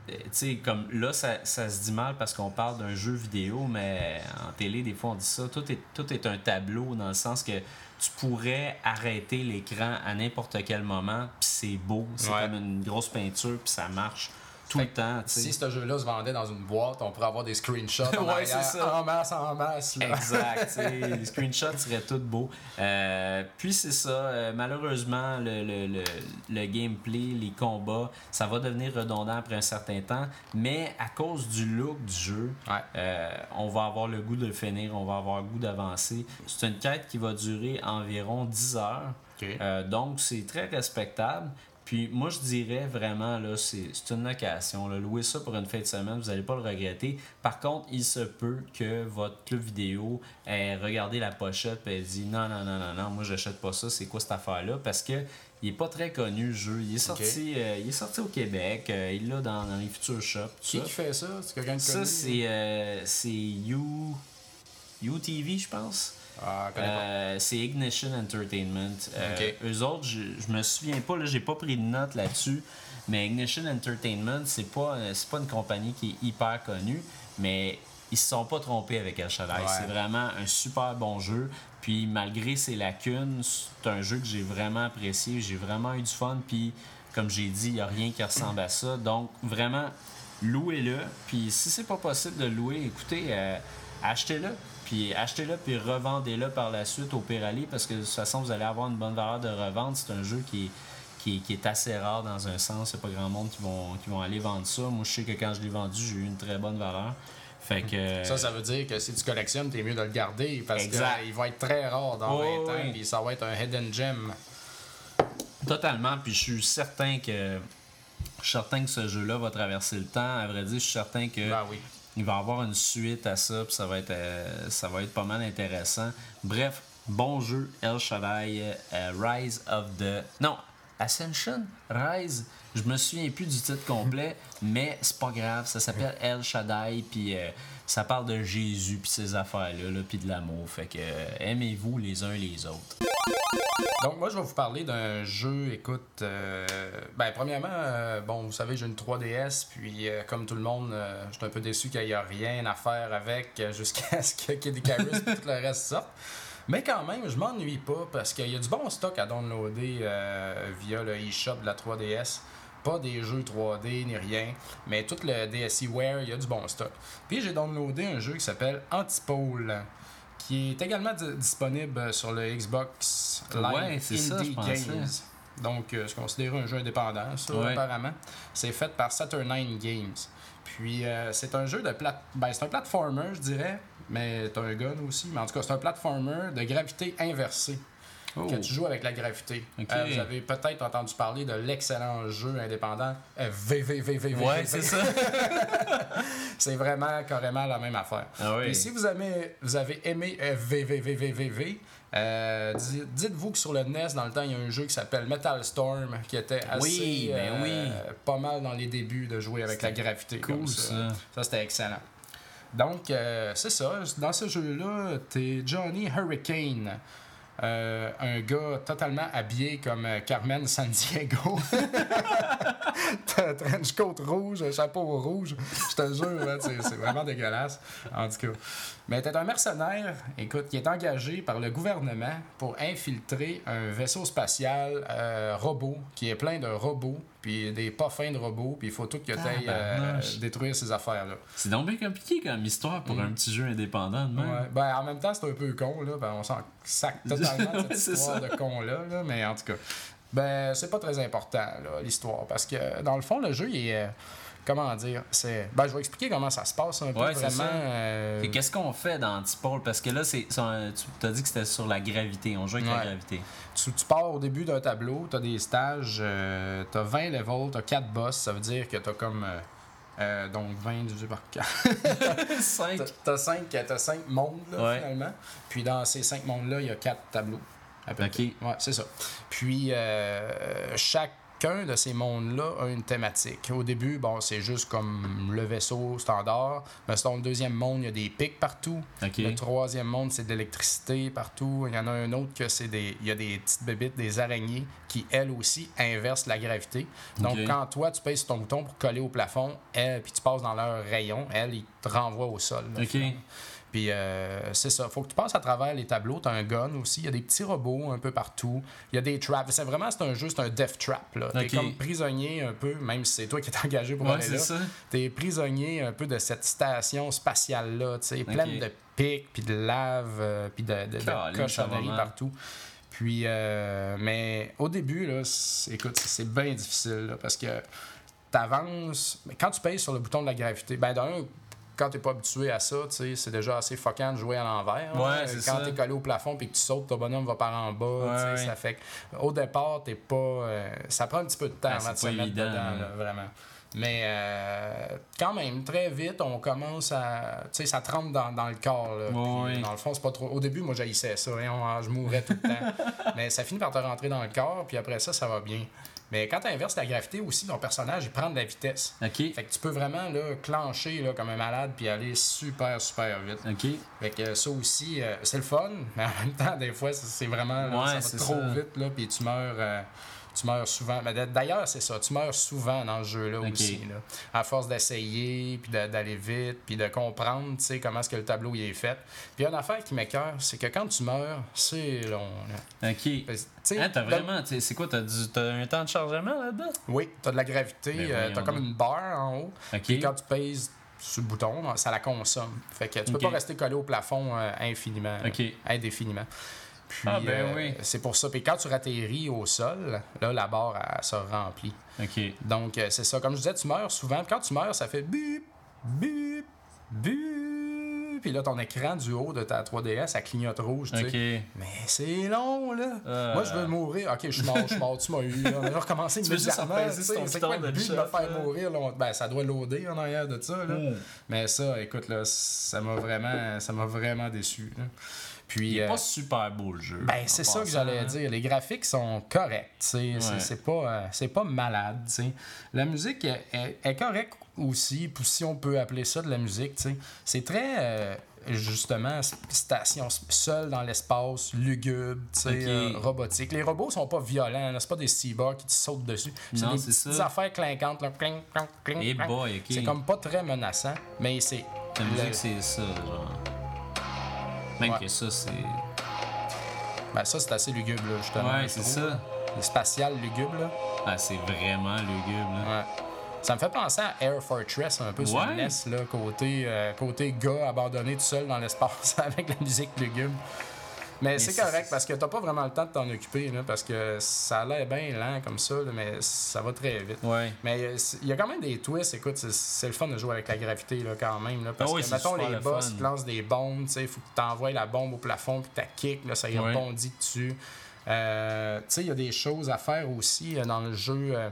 tu sais, comme là, ça, ça, se dit mal parce qu'on parle d'un jeu vidéo, mais en télé, des fois, on dit ça. Tout est, tout est un tableau dans le sens que tu pourrais arrêter l'écran à n'importe quel moment, puis c'est beau. C'est comme une grosse peinture, puis ça marche tout le temps. Si ce jeu-là se vendait dans une boîte, on pourrait avoir des screenshots en Ouais, ça. en masse, en masse. là. Exact. les screenshots seraient tout beaux. Euh, puis c'est ça. euh, malheureusement, le, le, le, le gameplay, les combats, ça va devenir redondant après un certain temps. Mais à cause du look du jeu, Ouais. euh, on va avoir le goût de le finir, on va avoir le goût d'avancer. C'est une quête qui va durer environ 10 heures. Euh, donc, c'est très respectable. Puis moi, je dirais vraiment, là, c'est c'est une location. Là. Louer ça pour une fin de semaine, vous n'allez pas le regretter. Par contre, il se peut que votre club vidéo ait regardé la pochette et ait dit non, non, non, non, non, moi, j'achète pas ça. C'est quoi cette affaire-là? Parce que il est pas très connu, le jeu. Il est sorti, euh, il est sorti au Québec. euh, il l'a dans, dans les futurs shops. Qui ça. qui fait ça? C'est quelqu'un de Ça, connu? c'est euh, c'est You... UTV, je pense. Ah. Euh, c'est Ignition Entertainment. Euh. Eux autres, je, je me souviens pas, là, j'ai pas pris de note là-dessus, mais Ignition Entertainment, c'est pas, euh, c'est pas une compagnie qui est hyper connue, mais ils se sont pas trompés avec El Shaddai. Ouais. C'est vraiment un super bon jeu. Puis malgré ses lacunes, c'est un jeu que j'ai vraiment apprécié. J'ai vraiment eu du fun. Puis comme j'ai dit, il n'y a rien qui ressemble à ça. Donc vraiment, louez-le. Puis si c'est pas possible de louer, écoutez, euh, achetez-le. Puis achetez-le puis revendez-le par la suite au Pirali parce que de toute façon, vous allez avoir une bonne valeur de revente. C'est un jeu qui est, qui, est- qui est assez rare dans un sens. C'est pas grand monde qui vont, qui vont aller vendre ça. Moi, je sais que quand je l'ai vendu, j'ai eu une très bonne valeur. Fait que. Ça, ça veut dire que si tu collectionnes, t'es mieux de le garder parce qu'il va être très rare dans Oh, 20 ans, oui. puis ça va être un hidden gem. Totalement, puis je suis certain que je suis certain que ce jeu-là va traverser le temps. À vrai dire, je suis certain que Ben oui. Il va y avoir une suite à ça, puis ça va être euh, ça va être pas mal intéressant. Bref, bon jeu, El Shaddai, euh, Rise of the non Ascension, Rise? Je me souviens plus du titre complet, mais c'est pas grave. Ça s'appelle El Shaddai, puis euh, ça parle de Jésus puis ces affaires-là, là, puis de l'amour. Fait que euh, aimez-vous les uns les autres. Donc, moi, je vais vous parler d'un jeu, écoute, euh, ben, premièrement, euh, bon, vous savez, j'ai une 3DS, puis comme tout le monde, je suis un peu déçu qu'il n'y a rien à faire avec jusqu'à ce que Kid Icarus et tout le reste sorte. Mais quand même, je m'ennuie pas parce qu'il y a du bon stock à downloader via le eShop de la 3DS. Pas des jeux 3D ni rien, mais tout le DSiWare, il y a du bon stock. Puis j'ai downloadé un jeu qui s'appelle Antipole, qui est également di- disponible sur le Xbox Live Ouais, ça, Indie pensais. Games. Donc, euh, c'est considéré un jeu indépendant, ça, Ouais. apparemment. C'est fait par Saturnine Games. Puis, euh, c'est un jeu de plat... ben, c'est un platformer, je dirais, mais t'as un gun aussi. Mais en tout cas, c'est un platformer de gravité inversée. Oh. Que tu joues avec la gravité. Euh, vous avez peut-être entendu parler de l'excellent jeu indépendant euh, VVVVV. Ouais, c'est ça. C'est vraiment carrément la même affaire. Ah oui. Et si vous avez, vous avez aimé euh, VVVVVV, euh, di- dites-vous que sur le NES, dans le temps, il y a un jeu qui s'appelle Metal Storm qui était assez Oui, ben euh, oui. pas mal dans les débuts de jouer avec la gravité. cool, comme ça. ça. Ça, c'était excellent. Donc, euh, c'est ça. Dans ce jeu-là, t'es Johnny Hurricane. Euh, un gars totalement habillé comme euh, Carmen Sandiego. T'as un trench coat rouge, chapeau rouge. Je te jure, c'est vraiment dégueulasse. En tout cas. Mais t'es un mercenaire, écoute, qui est engagé par le gouvernement pour infiltrer un vaisseau spatial euh, robot, qui est plein de robots, puis des pas fins de robots, puis il faut tout que t'ailles euh, Tabarnouche. détruire ces affaires-là. C'est donc bien compliqué comme histoire pour un petit jeu indépendant de même. Mm. Ouais. Ben, en même temps, c'est un peu con, là. Ben, on s'en sac totalement de cette histoire ça. de con-là, là. Mais en tout cas, ben, c'est pas très important, l'histoire. Parce que, dans le fond, le jeu, il est. comment dire c'est Ben, je vais expliquer comment ça se passe un peu Ouais, vraiment. euh, Et qu'est-ce qu'on fait dans Antipole? Parce que là, c'est, un- tu t'as dit que c'était sur la gravité. On joue avec la gravité. tu, tu pars au début d'un tableau, tu as des stages, euh, tu as 20 levels, tu as 4 boss, ça veut dire que tu as comme. euh, euh, donc 20 divisé par 4. 5. T'as 5 t'as cinq mondes, là, Ouais. finalement. Puis dans ces 5 mondes-là, il y a 4 tableaux. à peu. Ouais, c'est ça. Puis euh, chacun de ces mondes-là a une thématique. Au début, bon, c'est juste comme le vaisseau standard. Mais dans le deuxième monde, il y a des pics partout. Le troisième monde, c'est de l'électricité partout. Il y en a un autre que c'est des. Il y a des petites bébites, des araignées, qui, elles aussi, inversent la gravité. Donc, quand toi, tu pèses ton bouton pour coller au plafond, elles, puis tu passes dans leur rayon, elles, ils te renvoient au sol. là, Ok. finalement. Puis euh, c'est ça, faut que tu passes à travers les tableaux. Tu as un gun aussi, il y a des petits robots un peu partout. Il y a des traps. C'est vraiment c'est un jeu, c'est un death trap. Là. T'es comme prisonnier un peu, même si c'est toi qui es engagé pour Ouais, aller là. ça. T'es prisonnier un peu de cette station spatiale-là, tu sais, pleine de pics, puis de lave, euh, puis de, de, de cochonneries partout. Puis, euh, mais au début, là, c'est- écoute, c'est- bien difficile, là, parce que t'avances, mais quand tu payes sur le bouton de la gravité, ben d'un, quand t'es pas habitué à ça, c'est déjà assez fuckant de jouer à l'envers. Ouais, hein. c'est Quand t'es collé au plafond puis que tu sautes, ton bonhomme va par en bas. Ouais, ouais. Ça fait que, au départ, t'es pas. euh, ça prend un petit peu de temps Ah, avant de se mettre dedans, hein. là, vraiment. Mais euh, quand même, très vite, on commence à. Tu sais, ça te rentre dans, dans le corps. Là. Dans le fond, c'est pas trop. Au début, moi, j'haïssais ça. hein, on- je mourais tout le temps. Mais ça finit par te rentrer dans le corps, puis après ça, ça va bien. Mais quand tu inverses la gravité aussi, ton personnage, il prend de la vitesse. Ok. Fait que tu peux vraiment là, clencher là, comme un malade puis aller super, super vite. Ok. Fait que ça aussi, euh, c'est le fun, mais en même temps, des fois, c'est- vraiment. là, Ouais, ça va trop ça. vite, là, puis tu meurs. euh, tu meurs souvent. Mais D'ailleurs, c'est ça. Tu meurs souvent dans ce jeu-là aussi. Là. À force d'essayer, puis d'aller vite, puis de comprendre, tu sais, comment est-ce que le tableau il est fait. Puis une affaire qui m'écœure, c'est que quand tu meurs, c'est long. Là. Ok. Hein, t'as vraiment. C'est quoi, t'as t'as un temps de chargement là-dedans? Oui, t'as de la gravité, Ben euh, voyons t'as comme une barre en haut. Ok. Puis quand tu pèses sur le bouton, ça la consomme. Fait que tu peux Ok. pas rester collé au plafond euh, infiniment. Indéfiniment. Puis, Ah, ben euh, oui. c'est pour ça. Puis quand tu atterris au sol, là, la barre, elle, se remplit. Ok. Donc, euh, c'est ça. Comme je disais, tu meurs souvent. Puis quand tu meurs, ça fait bip, bip, bip. Puis là, ton écran du haut de ta 3DS, ça clignote rouge, tu sais. Mais c'est long, là. Euh. Moi, je veux mourir. Ok, je suis mort, je suis mort, tu m'as eu. là. On va recommencer immédiatement. C'est quoi le but de me faire là? mourir? Là? Ben, ça doit loader en arrière de ça, là. Mm. Mais ça, écoute, là, ça m'a vraiment, ça m'a vraiment déçu. là. Puis, Il est euh, pas super beau le jeu. ben, c'est ça que j'allais dire. Les graphiques sont corrects. Ouais. C'est pas, euh, pas malade. La musique est, est- est correcte aussi, si on peut appeler ça de la musique. C'est très, euh, justement, station seule dans l'espace, lugubre, euh, robotique. Les robots sont pas violents. C'est pas des cyborgs qui te sautent dessus. C'est des petites ça. affaires clinquantes. Là. Cling, cling, cling, Eh. C'est comme pas très menaçant, mais c'est... La musique, le- c'est ça, genre. Même Ouais. que ça, c'est. Ben, ça, c'est assez lugubre, là, justement. Ouais, c'est ça. Le spatial lugubre, là. Ah, c'est vraiment lugubre, là. Ouais. Ça me fait penser à Air Fortress un peu sur Ouais. le NES, là, côté, euh, côté gars abandonné tout seul dans l'espace avec la musique lugubre. Mais, c'est correct parce que t'as pas vraiment le temps de t'en occuper, là, parce que ça a l'air bien lent comme ça, là, mais ça va très vite. Ouais. Mais euh, il y a quand même des twists, écoute, c'est- le fun de jouer avec la gravité là, quand même. Là, parce Ah oui, que, mettons, les le boss te lancent des bombes, tu sais, il faut que tu envoies la bombe au plafond, puis tu kick, là, ça y Ouais. rebondit dessus. Euh, tu sais, il y a des choses à faire aussi euh, dans le jeu, euh,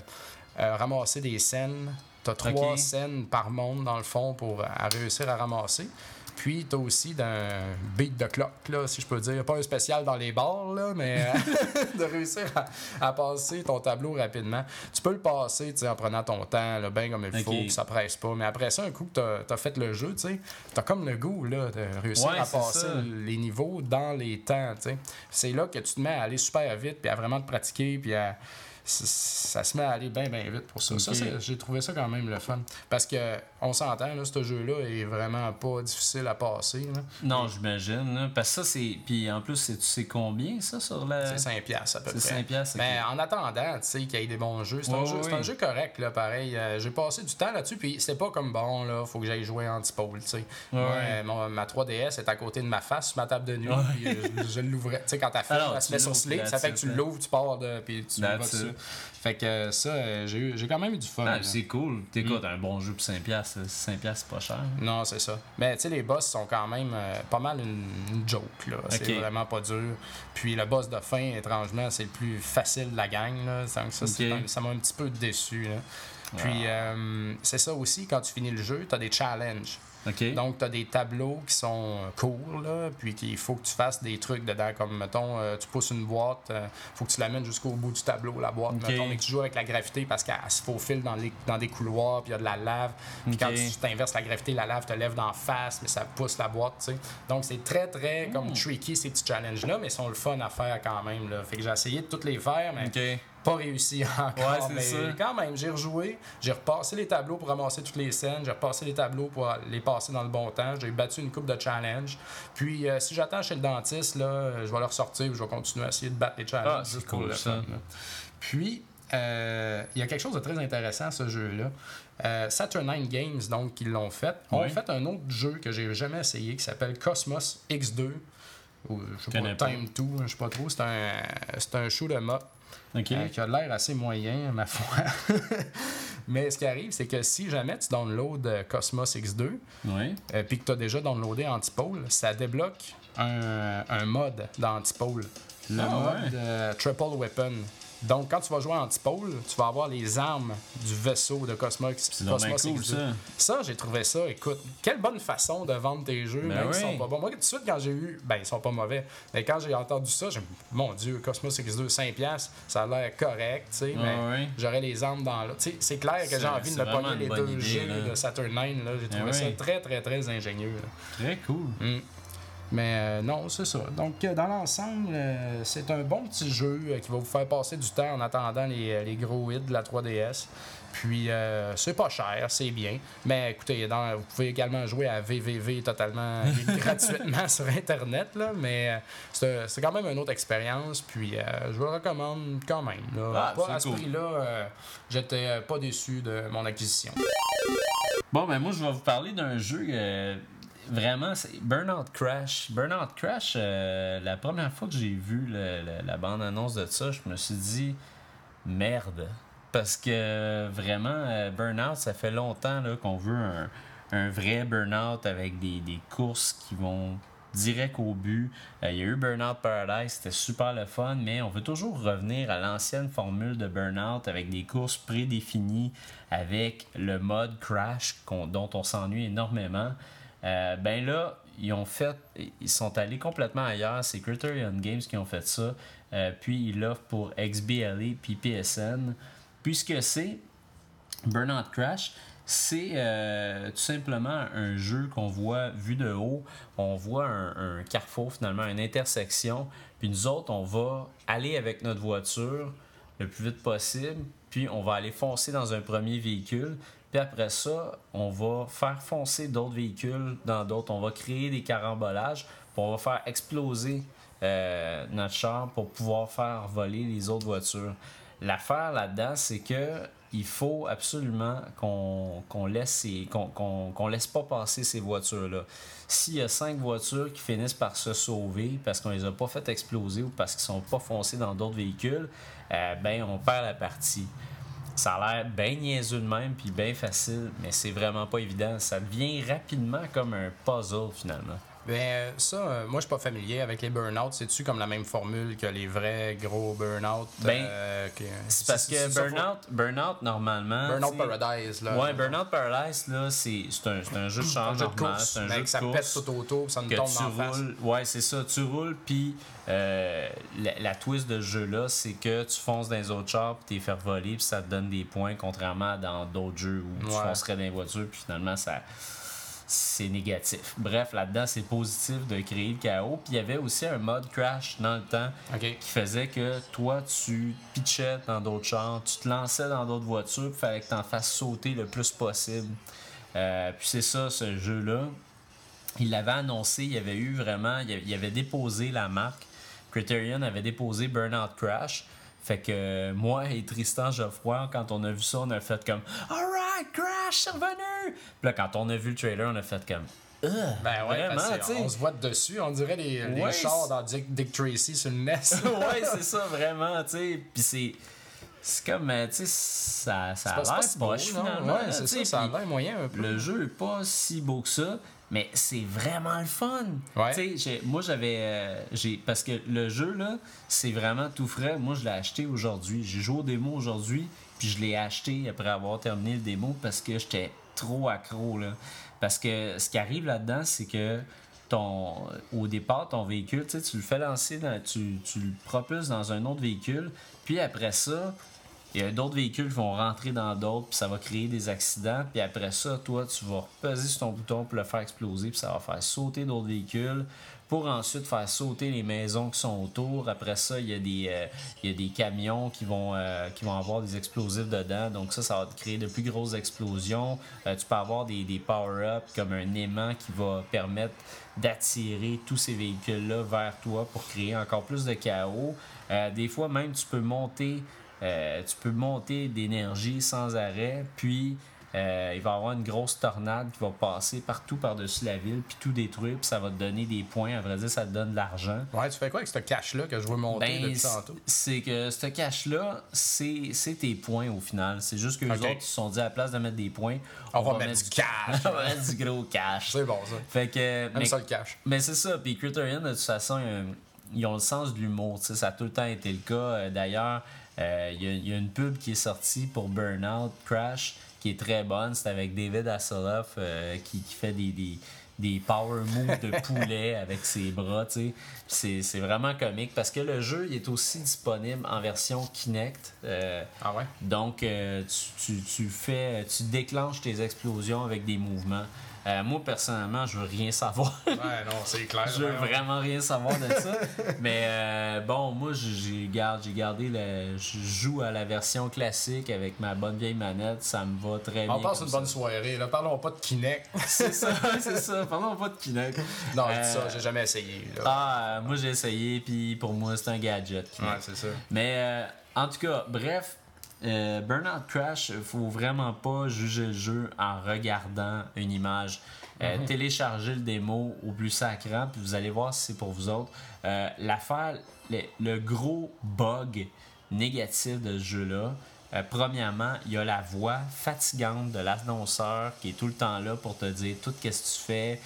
euh, ramasser des scènes. Tu as trois scènes par monde, dans le fond, pour à réussir à ramasser. Puis, tu as aussi d'un beat de clock, là, si je peux dire. Pas un spécial dans les bars, là, mais euh, de réussir à, à passer ton tableau rapidement. Tu peux le passer en prenant ton temps, là, bien comme il faut, puis ça presse pas. Mais après ça, un coup que tu as, fait le jeu, tu as comme le goût là, de réussir Ouais, à passer ça. les niveaux dans les temps. C'est là que tu te mets à aller super vite, puis à vraiment te pratiquer, puis à ça se met à aller bien, bien vite pour ça. C'est- j'ai trouvé ça quand même le fun. Parce que on s'entend, ce jeu-là est vraiment pas difficile à passer. là. Non, j'imagine. Parce que ça, c'est. Puis en plus, c'est- tu sais combien, ça, sur la. C'est 5 piastres à peu C'est près. 5 piastres, ok. Mais en attendant, tu sais, qu'il y ait des bons jeux, c'est un, Ouais, jeu, c'est un correct, là, pareil. Euh, j'ai passé du temps là-dessus, puis c'était pas comme bon, là, faut que j'aille jouer anti-pole, tu sais. Ouais. mon- ma 3DS est à côté de ma face sur ma table de nuit, puis euh, je, je l'ouvrais. Tu sais, quand ta Alors, elle se met sur puis ça fait que tu l'ouvres, tu pars, de, puis tu vas dessus. It. Fait que euh, ça, euh, j'ai eu- j'ai quand même eu du fun. Ah, c'est cool. T'écoutes Mm. un bon jeu pour 5$, piastres, 5$, piastres, c'est pas cher. Non, c'est ça. Mais tu sais, les boss sont quand même euh, pas mal une, une joke. là. C'est vraiment pas dur. Puis le boss de fin, étrangement, c'est le plus facile de la gang. Là. Donc ça, c'est ça m'a un petit peu déçu. là. Puis euh, c'est ça aussi, quand tu finis le jeu, tu as des challenges. Donc, tu as des tableaux qui sont euh, courts, là, puis qu'il faut que tu fasses des trucs dedans, comme, mettons, euh, tu pousses une boîte, il faut que tu l'amènes jusqu'au bout du tableau, la boîte, Ok. mettons, mais que tu joues avec la gravité parce qu'elle se faufile dans, les, dans des couloirs, puis il y a de la lave. Puis quand tu t'inverses la gravité, la lave te lève d'en face, mais ça pousse la boîte, tu sais. Donc, c'est très, très, comme, Hmm. tricky, ces petits challenges-là, mais ils sont le fun à faire quand même, là. Fait que j'ai essayé de toutes les faire, mais. Pas réussi encore. Ouais, mais ça. quand même, j'ai rejoué, j'ai repassé les tableaux pour ramasser toutes les scènes, j'ai repassé les tableaux pour les passer dans le bon temps, j'ai battu une coupe de challenge. Puis euh, si j'attends chez le dentiste, là, je vais le ressortir, je vais continuer à essayer de battre les challenges. Ah, pour le fun. Puis euh, il y a quelque chose de très intéressant à ce jeu-là. Euh, Saturnine Games, donc, qui l'ont fait, ont Oui. fait un autre jeu que j'ai jamais essayé qui s'appelle Cosmos X2. Ou, je sais pas. Time 2, je sais pas trop. C'est un, c'est un shoot 'em up. Ok. Euh, qui a l'air assez moyen, ma foi. Mais ce qui arrive, c'est que si jamais tu downloads euh, Cosmos X2, Oui. euh, puis que tu as déjà downloadé Antipole, ça débloque un, un mode d'Antipole. Le Ah, mode ouais. euh, Triple Weapon. Donc, quand tu vas jouer Antipole, tu vas avoir les armes du vaisseau de Cosmos, Cosmos cool, X2. ça. Ça, j'ai trouvé ça. Écoute, quelle bonne façon de vendre tes jeux, Ben même oui. sont pas bons. Moi, tout de suite, quand j'ai eu. Ben, ils sont pas mauvais. Mais quand j'ai entendu ça, j'ai mon Dieu, Cosmos X2, 5$, ça a l'air correct, tu sais. Ah mais ouais. j'aurais les armes dans là. Tu sais, c'est clair que j'ai envie de me pogner les deux idée, jeux là. de Saturn 9. Là. J'ai trouvé Ah ça très, très, très ingénieux. là. Très cool. Mm. Mais euh, non, c'est ça. Donc, euh, dans l'ensemble, euh, c'est un bon petit jeu euh, qui va vous faire passer du temps en attendant les, les gros hits de la 3DS. Puis, euh, c'est pas cher, c'est bien. Mais écoutez, dans- vous pouvez également jouer à VVV totalement gratuitement sur Internet. Là, mais euh, c'est c'est quand même une autre expérience. Puis, euh, je vous le recommande quand même. Là. Ah, Pas- à ce cool. prix-là, euh, j'étais pas déçu de mon acquisition. Bon, ben moi, je vais vous parler d'un jeu. Vraiment, Burnout Crash. Burnout Crash, euh, la première fois que j'ai vu le- la bande-annonce de ça, je me suis dit merde. Parce que vraiment, euh, Burnout, ça fait longtemps qu'on veut un, un vrai Burnout avec des, des courses qui vont direct au but. Euh, Il y a eu Burnout Paradise, c'était super le fun, mais on veut toujours revenir à l'ancienne formule de Burnout avec des courses prédéfinies, avec le mode crash dont on s'ennuie énormément. Euh, ben là, ils ont fait, ils sont allés complètement ailleurs. C'est Criterion Games qui ont fait ça. Euh, puis ils l'offrent pour XBLA puis PSN. Puisque c'est Burnout Crash, c'est euh, tout simplement un jeu qu'on voit vu de haut. On voit un, un carrefour finalement, une intersection. Puis nous autres, on va aller avec notre voiture le plus vite possible. Puis on va aller foncer dans un premier véhicule. Puis après ça, on va faire foncer d'autres véhicules dans d'autres. On va créer des carambolages. Puis on va faire exploser euh, notre char pour pouvoir faire voler les autres voitures. L'affaire là-dedans, c'est que il faut absolument qu'on qu'on laisse qu'on laisse pas passer ces voitures-là. S'il y a cinq voitures qui finissent par se sauver parce qu'on les a pas fait exploser ou parce qu'ils sont pas foncés dans d'autres véhicules, euh, ben on perd la partie. Ça a l'air bien niaiseux de même puis bien facile, mais c'est vraiment pas évident. Ça devient rapidement comme un puzzle finalement. Ben, euh, ça, euh, moi, je suis pas familier avec les burn-out. C'est-tu comme la même formule que les vrais gros burn-out? Ben, euh, que- C'est parce que ça, Burnout, Burnout normalement. Burnout Paradise, là. Ouais, Burnout Paradise, là, c'est un, c'est un jeu de char un jeu de normal, course. c'est un jeu de ça course pète tout autour, ça nous que tombe tu en face. roules. Ouais, c'est ça, tu roules, puis euh, la, la twist de ce jeu-là, c'est que tu fonces dans les autres chars, puis t'es fait voler, puis ça te donne des points, contrairement à dans d'autres jeux où tu foncerais dans les voitures, puis finalement, ça c'est négatif. Bref, là-dedans, c'est positif de créer le chaos. Puis il y avait aussi un mode crash dans le temps qui faisait que toi, tu pitchais dans d'autres chars, tu te lançais dans d'autres voitures, puis fallait que tu en fasses sauter le plus possible. Euh, puis c'est ça, ce jeu-là. Il l'avait annoncé, il y avait eu vraiment, il avait, il avait déposé la marque. Criterion avait déposé Burnout Crash. Fait que euh, moi et Tristan Geoffroy, quand on a vu ça, on a fait comme Alright, Crash, c'est revenu! Puis là, quand on a vu le trailer, on a fait comme Ugh, Ben ouais, vraiment, on se voit de dessus. On dirait les, les chars dans Dick, Dick Tracy sur le NES. ouais, c'est ça, vraiment, tu sais. Puis c'est. C'est comme, euh, tu sais, ça, ça a l'air poche beau, finalement. Ouais, c'est ça, ça a l'air moyen un peu. Le jeu est pas si beau que ça, mais c'est vraiment le fun. Ouais. Tu sais, j'ai- moi j'avais. euh, j'ai parce que le jeu, là, c'est vraiment tout frais. Moi, je l'ai acheté aujourd'hui. J'ai joué au démo aujourd'hui, puis je l'ai acheté après avoir terminé le démo parce que j'étais trop accro, là. Parce que ce qui arrive là-dedans, c'est que ton, au départ, ton véhicule, tu le fais lancer, dans, tu, tu le propulses dans un autre véhicule, puis après ça, il y a d'autres véhicules qui vont rentrer dans d'autres, puis ça va créer des accidents. Puis après ça, toi, tu vas peser sur ton bouton pour le faire exploser, puis ça va faire sauter d'autres véhicules pour ensuite faire sauter les maisons qui sont autour. Après ça, il y a des, euh, y a des camions qui vont, euh, qui vont avoir des explosifs dedans. Donc ça, ça va créer de plus grosses explosions. Euh, tu peux avoir des, des power-ups comme un aimant qui va permettre d'attirer tous ces véhicules-là vers toi pour créer encore plus de chaos. des fois même, tu peux monter, tu peux monter d'énergie sans arrêt, puis euh, il va y avoir une grosse tornade qui va passer partout par-dessus la ville, puis tout détruire, puis ça va te donner des points. À vrai dire, ça te donne de l'argent. Ouais, tu fais quoi avec ce cash-là que je veux monter ben, depuis tantôt? C'est que ce cash-là, c'est tes points au final. C'est juste que les autres se sont dit à la place de mettre des points, on, va, mettre, du cash. on va mettre du gros cash. C'est bon ça. Fait que. mais, ça le cash. Mais c'est ça. Puis Criterion, de toute façon, ils ont le sens de l'humour. Ça a tout le temps été le cas. Euh, d'ailleurs, euh, il y, a une pub qui est sortie pour Burnout Crash qui est très bonne. C'est avec David Hasselhoff euh, qui, qui, fait des, des, des, power moves de poulet avec ses bras. C'est, c'est vraiment comique parce que le jeu il est aussi disponible en version Kinect. Euh, ah ouais? Donc, euh, tu, tu, tu, fais, tu déclenches tes explosions avec des mouvements. Euh, moi, personnellement, je veux rien savoir. ouais, non, c'est clair. je veux vraiment rien savoir de ça. Mais euh, bon, moi, j'ai gardé, gardé le. Je joue à la version classique avec ma bonne vieille manette. Ça me va très bien. On passe une bonne soirée. Là. Parlons pas de Kinect. c'est ça, c'est ça. Parlons pas de Kinect. Non, je dis ça, j'ai jamais essayé. Ah, moi, j'ai essayé, puis pour moi, c'est un gadget. Ouais, c'est ça. Mais euh, en tout cas, bref, euh, Burnout Crash, faut vraiment pas juger le jeu en regardant une image. Euh, mhm. Téléchargez le démo au plus sacrant, puis vous allez voir si c'est pour vous autres. Euh, l'affaire, le, gros bug négatif de ce jeu-là, premièrement, il y a la voix fatigante de l'annonceur qui est tout le temps là pour te dire tout ce que tu fais,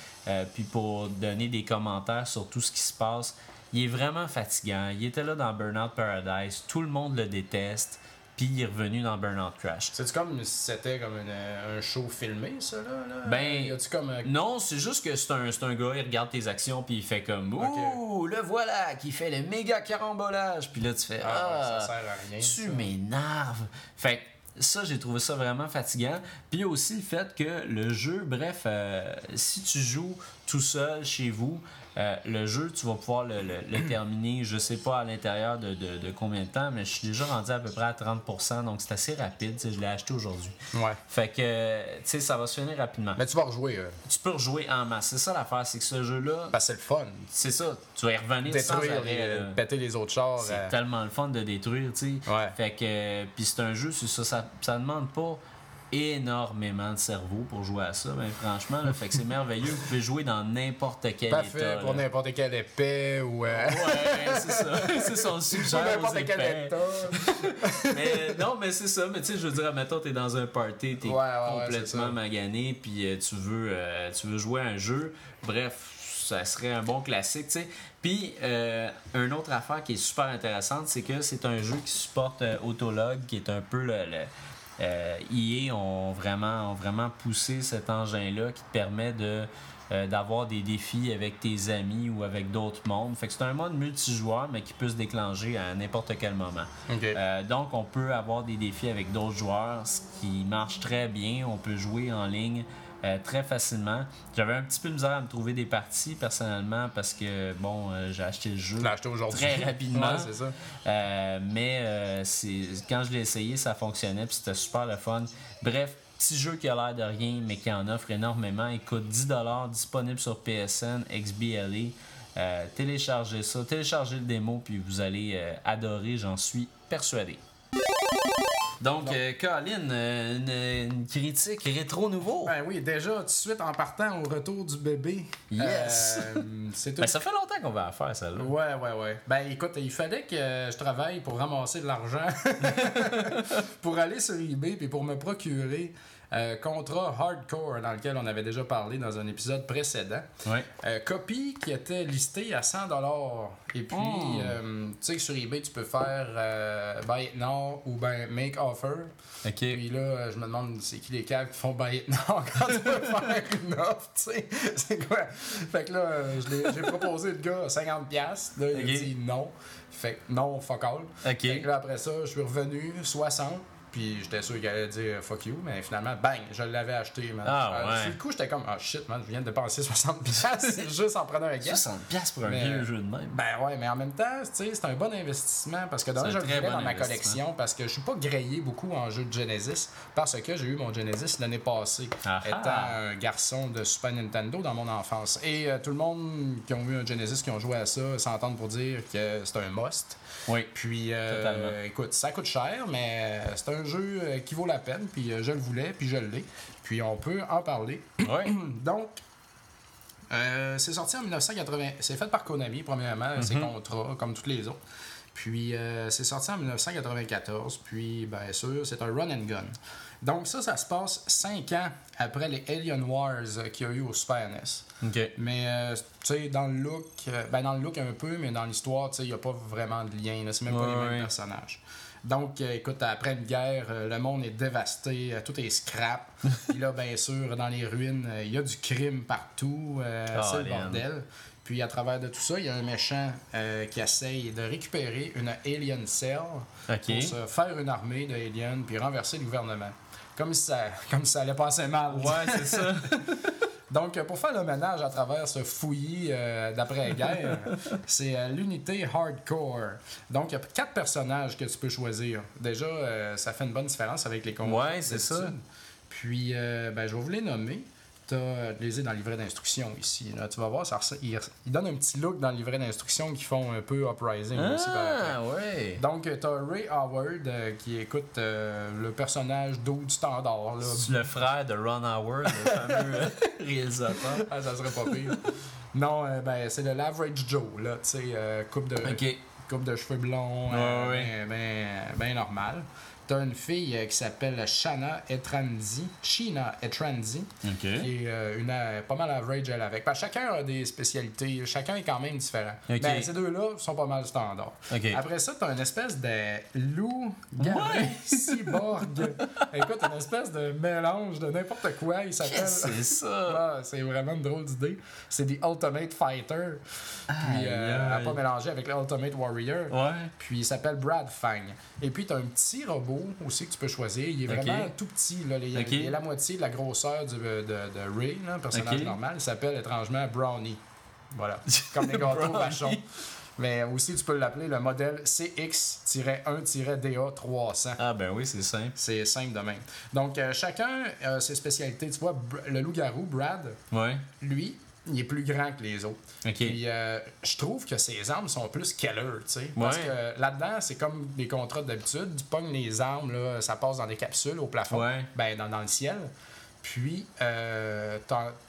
puis pour donner des commentaires sur tout ce qui se passe. Il est vraiment fatigant. Il était là dans Burnout Paradise. Tout le monde le déteste puis il est revenu dans Burnout Crash. C'est comme si c'était comme un show filmé, ça, là? Ben, comme non, c'est juste que c'est un, un gars, il regarde tes actions, puis il fait comme Ouh, le voilà, qui fait le méga carambolage. Puis là, tu fais Ah, ça sert à rien, tu m'énerves. Fait ça, j'ai trouvé ça vraiment fatigant. Puis aussi le fait que le jeu, bref, euh, si tu joues tout seul chez vous, euh, le jeu, tu vas pouvoir le, terminer, je sais pas à l'intérieur de, combien de temps, mais je suis déjà rendu à peu près à 30%, donc c'est assez rapide. Je l'ai acheté aujourd'hui. Ouais. Fait que, tu sais, ça va se finir rapidement. Mais tu vas rejouer. Euh. Tu peux rejouer en masse. C'est ça l'affaire, c'est que ce jeu-là. Parce c'est le fun. C'est ça. Tu vas y revenir Détruire, sans arrêt, péter les autres chars. C'est tellement le fun de détruire, tu sais. Ouais. Fait que, puis c'est un jeu, ça, ça, ça demande pas énormément de cerveau pour jouer à ça. Ben, franchement, là, fait que c'est merveilleux. Vous pouvez jouer dans n'importe quel Parfait, pour n'importe quelle épée ou. Euh... Ouais, c'est ça. c'est son suggère. Pour n'importe quel état. mais non, mais c'est ça. Mais tu sais, je veux dire, mettons, t'es dans un party, t'es complètement magané, puis euh, tu, veux, euh, tu veux jouer à un jeu. Bref, ça serait un bon classique, tu sais. Puis, euh, une autre affaire qui est super intéressante, c'est que c'est un jeu qui supporte Autolog, qui est un peu le euh, EA ont vraiment, ont vraiment poussé cet engin-là qui te permet de euh, d'avoir des défis avec tes amis ou avec d'autres mondes. Fait que c'est un mode multijoueur, mais qui peut se déclencher à n'importe quel moment. Euh, donc, on peut avoir des défis avec d'autres joueurs, ce qui marche très bien. On peut jouer en ligne euh, très facilement. J'avais un petit peu de misère à me trouver des parties personnellement parce que bon, euh, j'ai acheté le jeu très rapidement. ça. Euh, mais quand je l'ai essayé, ça fonctionnait puis c'était super le fun. Bref, petit jeu qui a l'air de rien mais qui en offre énormément. Il coûte 10$ disponible sur PSN, XBLA. téléchargez ça, téléchargez le démo puis vous allez adorer, j'en suis persuadé. Donc, euh, Colin, euh, une, critique rétro nouveau. Ben oui, déjà, tout de suite en partant au retour du bébé. Yes! Euh, ben, ça fait longtemps qu'on va faire celle-là. Ouais, ouais, ouais. Ben écoute, il fallait que je travaille pour ramasser de l'argent pour aller sur eBay et pour me procurer Euh, contrat hardcore dans lequel on avait déjà parlé dans un épisode précédent. Ouais. Euh, copie qui était listée à 100 Et puis, Oh. euh, tu sais que sur eBay, tu peux faire Buy It Now ou ben Make Offer. Ok. Puis là, je me demande c'est qui les caves qui font Buy It Now quand tu veux faire une offre, tu sais. C'est quoi? Fait que là, j'ai proposé le gars à 50$. piastres. Là, il a dit non. Fait que non, fuck all. Ok. Fait que là, après ça, je suis revenu 60. Puis j'étais sûr qu'il allait dire fuck you, mais finalement, bang, je l'avais acheté, man. Ah, Euh, ouais. Sur le coup, j'étais comme, ah shit, man, je viens de dépenser 60$ piastres juste en prenant un guess. 60 pièces pour un Mais- vieux jeu de même. Ben ouais, mais en même temps, tu sais, c'est un bon investissement parce que dans je le voulais dans ma collection parce que je suis pas grillé beaucoup en jeu de Genesis parce que j'ai eu mon Genesis l'année passée Ah étant ah. un garçon de Super Nintendo dans mon enfance. Et euh, tout le monde qui ont eu un Genesis qui ont joué à ça s'entendent pour dire que c'est un must. Oui. Puis euh, écoute, ça coûte cher, mais c'est un jeu euh, qui vaut la peine. Puis euh, je le voulais, puis je l'ai. Puis on peut en parler. Ouais. Donc, euh, c'est sorti en 1980. C'est fait par Konami, premièrement, c'est contrat, comme toutes les autres. Puis, euh, c'est sorti en 1994. Puis, bien sûr, c'est un run and gun. Donc, ça, ça se passe 5 ans après les Alien Wars qu'il y a eu au Super NES. Mais, euh, tu sais, dans le look, ben, dans le look un peu, mais dans l'histoire, tu sais, il n'y a pas vraiment de lien. C'est même pas les mêmes ouais. personnages. Donc, euh, écoute, après une guerre, euh, le monde est dévasté, euh, tout est scrap. Puis là, bien sûr, dans les ruines, il y a du crime partout. euh, c'est le bordel. Puis à travers de tout ça, il y a un méchant euh, qui essaye de récupérer une Alien Cell pour se faire une armée de aliens puis renverser le gouvernement. Comme si ça, comme si ça allait passer mal. Ouais, c'est ça. Donc, pour faire le ménage à travers ce fouillis euh, d'après-guerre, c'est euh, l'unité hardcore. Donc, il y a quatre personnages que tu peux choisir. Déjà, euh, ça fait une bonne différence avec les combats. Ouais, c'est ça. Puis, ben, je vais vous les nommer. Tu as les ai dans le livret d'instruction ici. Là, tu vas voir, ça, il, il donne un petit look dans le livret d'instruction qui font un peu uprising aussi. par. Ah, ouais. Donc, tu as Ray Howard euh, qui écoute euh, le personnage d'Old Standard. Là, C'est le frère de Ron Howard, le fameux euh, réalisateur. Ah, ça serait pas pire. non, euh, ben, c'est le l'average Joe, là, tu sais, euh, coupe, de, coupe de cheveux blonds, Ouais, euh, ouais. ben, ben, ben normal. T'as une fille euh, qui s'appelle Shana Etranzi, Sheena Etranzi, Ok. qui est euh, une, euh, pas mal average, elle, avec. Parce que chacun a des spécialités, chacun est quand même différent. Ok. Ben, ces deux-là sont pas mal standards. Après ça, t'as une espèce de loup gavé cyborg. Écoute, une espèce de mélange de n'importe quoi. Il s'appelle... C'est ça? Ah, c'est vraiment une drôle d'idée. C'est des Ultimate Fighter. Puis, euh, à pas mélanger avec le Ultimate Warrior. Ouais. Puis, il s'appelle Brad Fang. Et puis, tu as un petit robot aussi que tu peux choisir. Il est vraiment tout petit. Là. Il, est la moitié de la grosseur du- de, de Ray, là, un personnage normal. Il s'appelle étrangement Brownie. Voilà. Comme les gâteaux vachons. Mais aussi, tu peux l'appeler le modèle CX-1-DA300. Ah, ben oui, c'est simple. C'est simple de même. Donc, euh, chacun a ses spécialités. Tu vois, le loup-garou, Brad, Ouais. lui, il est plus grand que les autres. Puis euh, je trouve que ses armes sont plus killer, tu sais. Parce que là-dedans, c'est comme des contrats d'habitude. Tu pognes les armes, là, ça passe dans des capsules au plafond, Ouais. ben, dans, dans le ciel. Puis euh,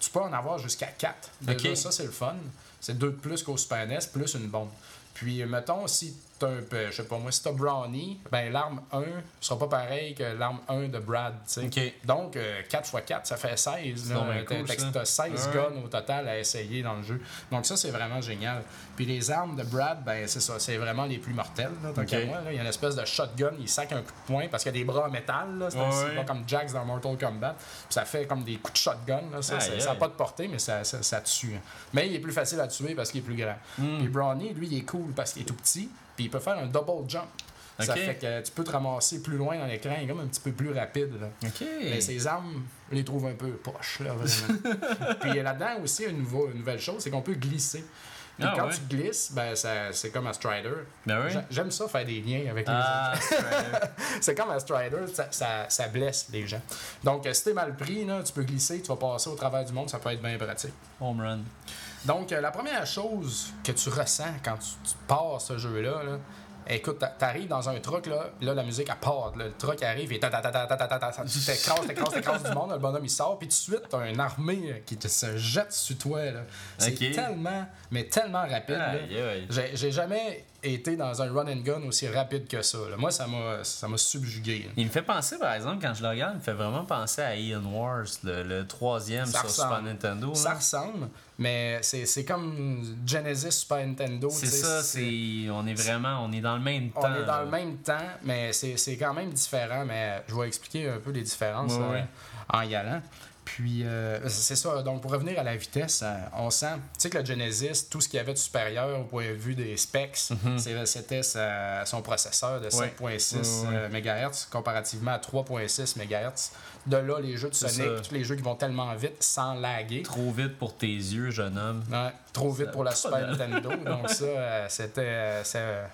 tu peux en avoir jusqu'à 4. Déjà, Ok. ça, c'est le fun. C'est deux de plus qu'au Super NES, plus une bombe. Puis, mettons, si je sais pas moi, si t'as Brownie, ben l'arme 1 sera pas pareil que l'arme 1 de Brad, tu sais. Ok. Donc, euh, 4 x 4, ça fait 16. C'est là. donc bien T'as- cool, t'as- ça. T'as 16 Ouais. guns au total à essayer dans le jeu. Donc, ça, c'est vraiment génial. Puis, les armes de Brad, ben, c'est ça, c'est vraiment les plus mortelles, là, moi. Il y a une espèce de shotgun, il sac un coup de poing parce qu'il y a des bras en métal. C'est Ouais, pas comme Jax dans Mortal Kombat. Puis, ça fait comme des coups de shotgun, là. Ça, n'a pas de portée, mais ça, ça, ça tue. hein. Mais il est plus facile à tuer parce qu'il est plus grand. Hmm. Puis, Brownie, lui, il est cool parce qu'il est tout petit. Puis, il peut faire un double jump. Ça fait que tu peux te ramasser plus loin dans l'écran, il est comme un petit peu plus rapide. Là. Mais ses armes, je les trouve un peu poches, là, vraiment. Puis là-dedans aussi, une, nouvelle chose, c'est qu'on peut glisser. Ah quand ouais? tu glisses, ben, ça- c'est comme à Strider. Ben oui. J'aime ça faire des liens avec les Ah, autres. c'est comme à Strider, ça, ça, ça blesse les gens. Donc, euh, si t'es mal pris, là, tu peux glisser, tu vas passer au travers du monde, ça peut être bien pratique. home run. Donc, euh, la première chose que tu ressens quand tu, tu pars ce jeu-là, là, Écoute, t'arrives dans un truc, là, là, la musique, elle part. Là, le truc arrive et t'écrases, t'écrases, t'écrases du monde. Le bonhomme, il sort. Puis tout de suite, t'as une armée euh, qui te, se jette sur toi. C'est okay. tellement, mais tellement rapide. J'ai jamais été dans un run and gun aussi rapide que ça. là. Moi, ça m'a ça m'a subjugué. là. Il me fait penser, par exemple, quand je le regarde, il me fait vraiment penser à Ian Wars, le, le troisième Ça sur Super. Nintendo. Ça là. ressemble, mais c'est c'est comme Genesis Super Nintendo. C'est ça, c'est on est vraiment, on est dans le même temps. On est dans le même temps, mais c'est c'est quand même différent. Mais je vais expliquer un peu les différences en y allant. Puis, euh, c'est ça. Donc, pour revenir à la vitesse, euh, on sent, tu sais que le Genesis, tout ce qu'il y avait de supérieur au point de vue des specs, c'est- c'était son processeur de Mhm. Ouais. 7.6 Ouais, ouais. euh, MHz comparativement à 3.6 MHz. De là, les jeux de Sonic, tous les jeux qui vont tellement vite sans laguer. Trop vite pour tes yeux, jeune homme. Ouais, trop vite pour la Super. Nintendo. Donc ça, euh, c'était... euh, euh,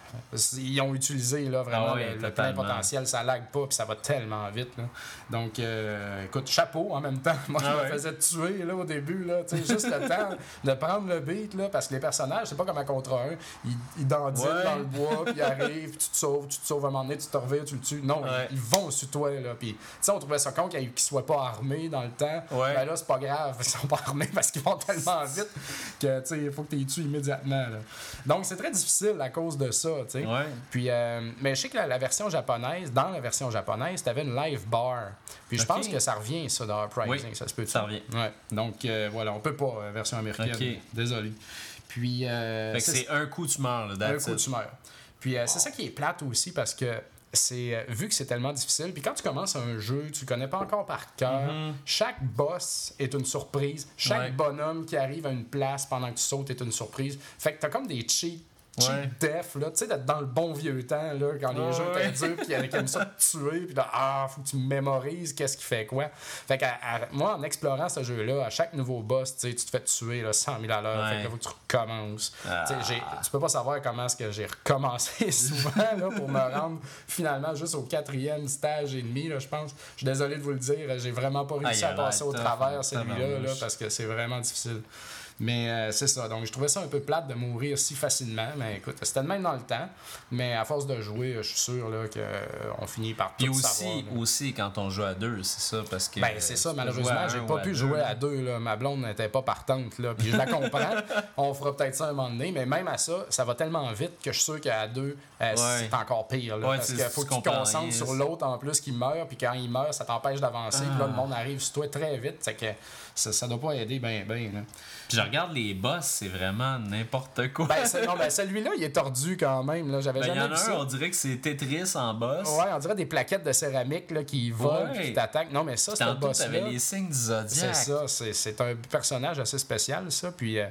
ils ont utilisé là, vraiment Ah le, le plein potentiel. Ça lag pas puis ça va tellement vite. là. Donc, euh, écoute, chapeau en même temps. Moi, je Ah me faisais tuer là, au début. Là, juste le temps de prendre le beat. Là, parce que les personnages, c'est pas comme un contre un. Ils, ils dandinent Ouais. dans le bois, puis ils arrivent, puis tu te sauves, tu te sauves à un moment donné, tu te revires, tu le tues. Non, Ouais. ils, ils vont sur toi. Là, puis, on trouvait ça con qu'ils soient pas armés dans le temps. Ouais. Ben là, c'est pas grave, ils sont pas armés parce qu'ils vont tellement vite que tu sais, il faut que tu les tues immédiatement. là. Donc c'est très difficile à cause de ça, tu sais. Ouais. Puis, euh, mais je sais que la, la version japonaise, dans la version japonaise, tu avais une live bar. Puis je pense que ça revient, ça, dans Uprising. Oui, ça se peut ça revient. Ouais. Donc euh, voilà, on peut pas, euh, version américaine. Ok. Désolé. Puis. euh, c'est- un coup, tu meurs, là. un coup, tu meurs. Puis c'est ça qui est plate aussi parce que c'est euh, vu que c'est tellement difficile. Puis quand tu commences un jeu, tu le connais pas encore par cœur. Chaque boss est une surprise. Chaque Mhm. Ouais. bonhomme qui arrive à une place pendant que tu sautes est une surprise. Fait que t'as comme des cheats. Ouais. def, là, tu sais, d'être dans le bon vieux temps, là, quand les jeux étaient durs, puis qui aiment ça te tuer, puis là, ah, faut que tu mémorises qu'est-ce qui fait quoi. Fait que, moi, en explorant ce jeu-là, à chaque nouveau boss, tu sais, tu te fais tuer, là, 100 000 à l'heure, fait que là, faut que tu recommences. Ah. Tu peux pas savoir comment est-ce que j'ai recommencé souvent là, pour me rendre finalement juste au quatrième stage et demi, là, je pense. Je suis désolé de vous le dire, j'ai vraiment pas Ah, réussi il a à passer au travers hein, celui-là là, parce que c'est vraiment difficile. Mais euh, c'est ça, donc je trouvais ça un peu plate de mourir si facilement, mais écoute, c'était de même dans le temps, mais à force de jouer, je suis sûr là, qu'on finit par tout Puis aussi, savoir. là. aussi, quand on joue à deux, c'est ça, parce que. Ben, c'est ça, malheureusement, j'ai pas pu jouer à deux. Là. Ma blonde n'était pas partante. Là. Puis je la comprends. On fera peut-être ça un moment donné, mais même à ça, ça va tellement vite que je suis sûr qu'à deux, euh, c'est encore pire. Là, Ouais, parce qu'il faut que tu te concentres sur l'autre en plus qui meurt, puis quand il meurt, ça t'empêche d'avancer. Puis là, Ah. le monde arrive sur toi très vite. C'est que ça, ça doit pas aider bien, bien. Là. Puis je regarde les boss, c'est vraiment n'importe quoi. Ben, non, ben, celui-là, il est tordu quand même. Là. J'avais Ben, il y jamais en a un, ça. on dirait que c'est Tetris en boss. Ouais, on dirait des plaquettes de céramique là, qui volent Ouais. et qui t'attaquent. Non, mais ça, c'est Tantôt, boss t'avais les signes du C'est ça, c'est, c'est un personnage assez spécial, ça. Puis euh,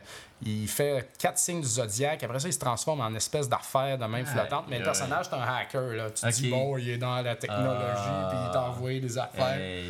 il fait quatre signes du zodiaque. Après ça, il se transforme en espèce d'affaire de même flottante. Mais le personnage, c'est un hacker. Là. Tu te dis, bon, il est dans la technologie, Ah. puis il t'envoie des affaires. Hey.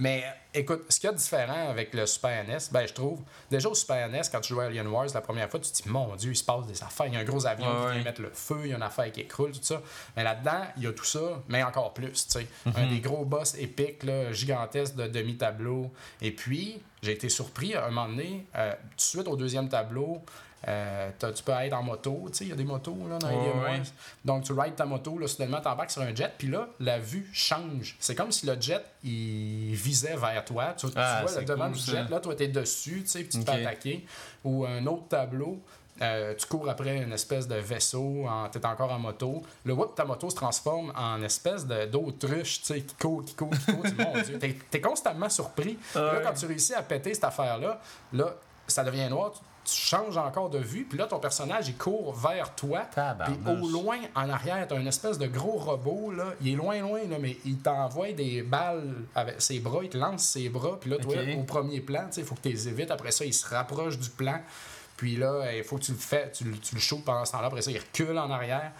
Mais écoute, ce qu'il y a de différent avec le Super NES, ben, je trouve, déjà au Super NES, quand tu jouais à Alien Wars la première fois, tu te dis, mon Dieu, il se passe des affaires. Il y a un gros avion Ouais, qui vient mettre le feu, il y a une affaire qui écroule, tout ça. Mais là-dedans, il y a tout ça, mais encore plus, tu sais. Mhm. Un des gros boss épiques, là, gigantesques de demi-tableau. Et puis, j'ai été surpris à un moment donné, euh, tout de suite au deuxième tableau, euh, tu peux être en moto, tu sais, il y a des motos là, dans Ouais, Alien ouais. Wars. Donc, tu rides ta moto, là, soudainement, t'embarques sur un jet, puis là, la vue change. C'est comme si le jet, il visait vers toi. Tu, tu Ah, vois le devant cool, du ça. jet, là, toi, t'es dessus, tu sais, puis tu te Ok. fais attaquer. Ou un autre tableau, euh, tu cours après une espèce de vaisseau, en- t'es encore en moto. Le whoop, ta moto se transforme en espèce de- d'autruche, tu sais, qui court, qui court, qui court. Tu mon Dieu, t'es, t'es constamment surpris. Là, Ouais. quand tu réussis à péter cette affaire-là, là, ça devient noir, tu, changes encore de vue, puis là, ton personnage, il court vers toi. Puis au loin, en arrière, t'as une espèce de gros robot, là. Il est loin, loin, là, mais il t'envoie des balles avec ses bras, il te lance ses bras, puis là, toi, Ok. au premier plan, tu sais, il faut que tu les évites. Après ça, il se rapproche du plan. Puis là, il faut que tu le fais, tu, le- tu le shootes pendant ce temps-là. Après ça, il recule en arrière.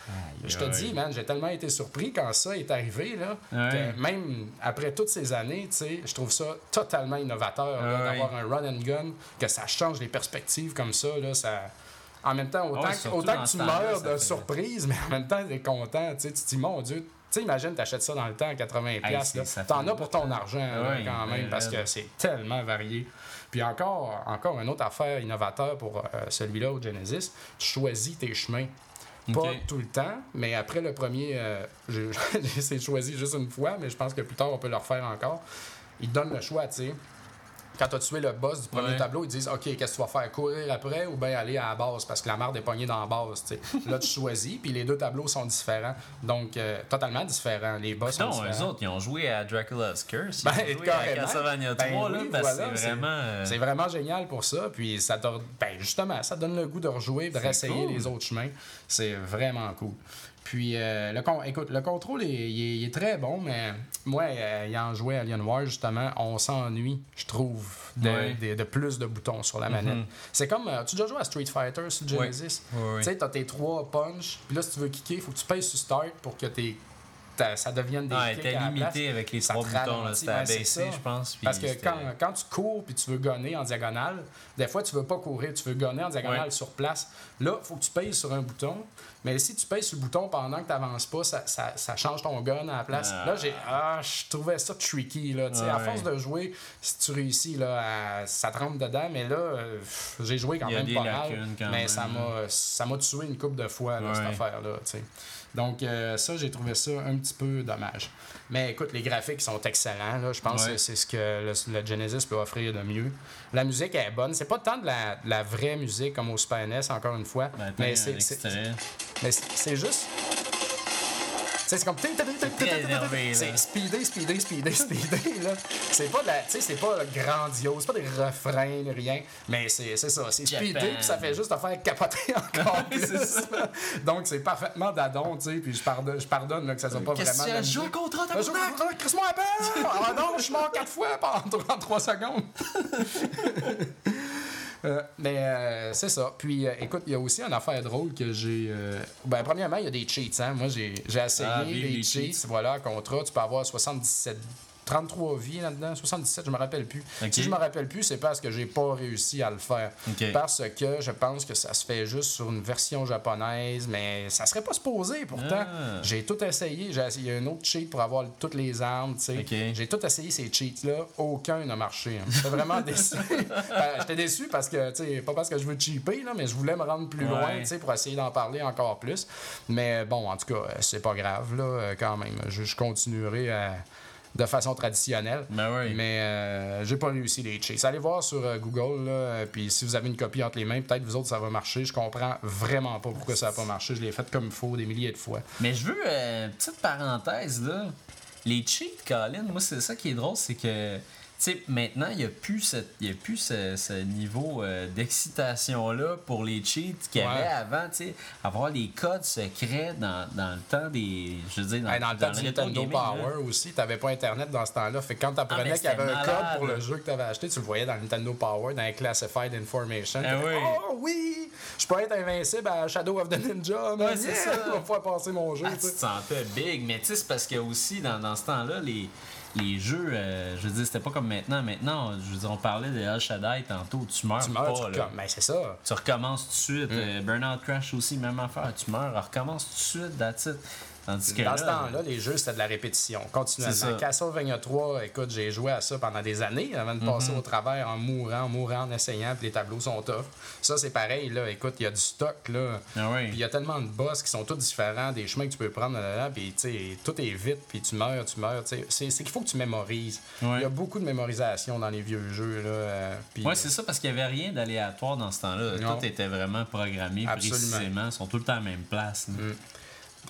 Je te aïe. dis, man, j'ai tellement été surpris quand ça est arrivé, là, que même après toutes ces années, tu sais, je trouve ça totalement innovateur d'avoir un run and gun, que ça change les perspectives comme ça, là, ça... En même temps, autant, Ouais, que, autant que tu meurs de surprise, mais en même temps, t'es content, tu sais, tu te dis, mon Dieu, sais, imagine, t'achètes ça dans le temps à 80$, Hey, piastres, c'est- là. ça fait t'en as pour ton argent, là, quand même, parce que c'est tellement varié. Puis encore, encore une autre affaire innovateur pour euh, celui-là au Genesis, tu choisis tes chemins. Pas tout le temps, mais après le premier, euh, j'ai choisi juste une fois, mais je pense que plus tard, on peut le refaire encore. Il te donne le choix, tu sais. Quand tu as tué le boss du premier Ouais. tableau, ils disent OK, qu'est-ce que tu vas faire Courir après ou bien aller à la base? Parce que la marde est pognée dans la base. tu sais. Là, tu choisis, puis les deux tableaux sont différents. Donc, euh, totalement différents. Les boss sont Non, eux différents. autres, ils ont joué à Dracula's Curse. Ils Ben, ont joué à carrément. Castlevania 3, Ben là, oui, voilà, c'est vraiment. euh, C'est vraiment génial pour ça. Puis ça te, ben justement, ça donne le goût de rejouer, de réessayer cool. les autres chemins. C'est vraiment cool. Puis, euh, le, con- écoute, le contrôle, est, il est, il est très bon, mais moi, euh, ayant joué à Alien War, justement, on s'ennuie, je trouve, de, Ouais. de- de plus de boutons sur la manette. Mhm. C'est comme, euh, tu as déjà joué à Street Fighter sur Genesis? Ouais, ouais. Tu sais, t'as tes trois punches, puis là, si tu veux kicker, il faut que tu pèses sur Start pour que tes, ça devienne des Ouais, kicks t'es la limité avec les Ça trois boutons. là. C'était abaissé, je pense. Parce que quand, quand tu cours puis tu veux gonner en diagonale, des fois tu veux pas courir, tu veux gonner en diagonale Ouais. sur place. Là, il faut que tu pèses sur un bouton. Mais si tu pèses sur le bouton pendant que tu n'avances pas, ça, ça, ça change ton gun à la place. Ah. Là, j'ai ah, je trouvais ça tricky. Là, À Ouais. force de jouer, si tu réussis, là, à- ça te rentre dedans. Mais là, euh, j'ai joué quand même pas mal. quand mais même, ça m'a ça m'a tué une couple de fois, là, cette Ouais. affaire-là. tu sais. Donc, euh, ça, j'ai trouvé ça un petit peu dommage. Mais écoute, les graphiques sont excellents. Là. Je pense Ouais. que c'est ce que le, le Genesis peut offrir de mieux. La musique est bonne. C'est pas tant de la, de la vraie musique comme au Super NES, encore une fois. Ben, mais c'est juste. C'est comme. C'est speedé, speedé, speedé, speedé. là. C'est pas de la. Tu sais, c'est pas grandiose, c'est pas des refrains, rien. Mais c'est ça. C'est speedé, puis ça fait juste te faire capoter encore plus. Donc, c'est parfaitement d'adon, tu sais. Puis je pardonne, je pardonne là, que ça soit pas vraiment. as? Joue le contrat, Ben, je- tabarnak! je- Chris-moi un peu! Ah non, je suis mort quatre fois pendant 3 secondes. Euh, mais euh, c'est ça. Puis euh, écoute, il y a aussi une affaire drôle que j'ai. euh, Ben, premièrement, il y a des cheats. Hein? Moi, j'ai j'ai essayé Ah, les cheats. cheats. Voilà, contrat. Tu peux avoir 77. 33 vies là-dedans, 77, je me rappelle plus. Si je me rappelle plus, c'est parce que j'ai pas réussi à le faire. Parce que je pense que ça se fait juste sur une version japonaise, mais ça serait pas supposé pourtant. Ah. J'ai tout essayé. J'ai essayé un autre cheat pour avoir toutes les armes. J'ai tout essayé ces cheats-là. Aucun n'a marché. hein. J'étais vraiment déçu. Ben, J'étais déçu parce que, tu sais, pas parce que je veux cheaper, là, mais je voulais me rendre plus Ouais. loin, tu sais, pour essayer d'en parler encore plus. Mais bon, en tout cas, euh, c'est pas grave, là, euh, quand même. Je, je continuerai à- de façon traditionnelle. Ben oui. Mais euh, j'ai pas réussi les cheats. Allez voir sur euh, Google, là, euh, puis si vous avez une copie entre les mains, peut-être vous autres ça va marcher. Je comprends vraiment pas pourquoi ça a pas marché. Je l'ai fait comme il faut des milliers de fois. Mais je veux, euh, petite parenthèse, là. Les cheats, Colin, moi, c'est ça qui est drôle, c'est que, sais, maintenant, il n'y a plus, cette- y a plus ce, ce niveau euh, d'excitation-là pour les cheats qu'il y avait Ouais. avant, tu sais. Avoir les codes secrets dans, dans le temps des. Je veux dire, dans, Hey, dans le temps du Nintendo là. Power aussi, t'avais pas Internet dans ce temps-là. Fait que quand t'apprenais Ah, mais qu'il y avait un code pour le jeu que t'avais acheté, tu le voyais dans le Nintendo Power, dans les Classified Information. Ah oui. Oh oui! Je peux être invincible à Shadow of the Ninja, mais c'est ça. va pouvoir passer mon jeu. Ah, tu tu te sentais big, mais tu sais, c'est parce que aussi, dans, dans ce temps-là, les, les jeux, euh, je veux dire, c'était pas comme maintenant. Maintenant, je veux dire, on parlait de El Shaddai tantôt, tu meurs, Tu meurs, pas, tu là. Ben, c'est ça. Tu recommences tout de suite. Mm. Euh, Burnout Crash aussi, même affaire. Tu meurs, recommence tout de suite, that's it. Tandis que Dans là, ce temps-là, les jeux, c'était de la répétition, continuellement. Castlevania 3, écoute, j'ai joué à ça pendant des années avant de passer au travers en mourant, en mourant, en essayant, puis les tableaux sont tough. Ça, c'est pareil, là. Écoute, il y a du stock, là. Ah oui. Puis il y a tellement de boss qui sont tous différents, des chemins que tu peux prendre là-dedans, puis tu sais, tout est vite, puis tu meurs, tu meurs. C'est qu'il faut que tu mémorises. Il y a beaucoup de mémorisation dans les vieux jeux, là. euh, puis- Ouais, c'est ça, parce qu'il n'y avait rien d'aléatoire dans ce temps-là. Tout était vraiment programmé Absolument. précisément. Ils sont tout le temps à la même place. là.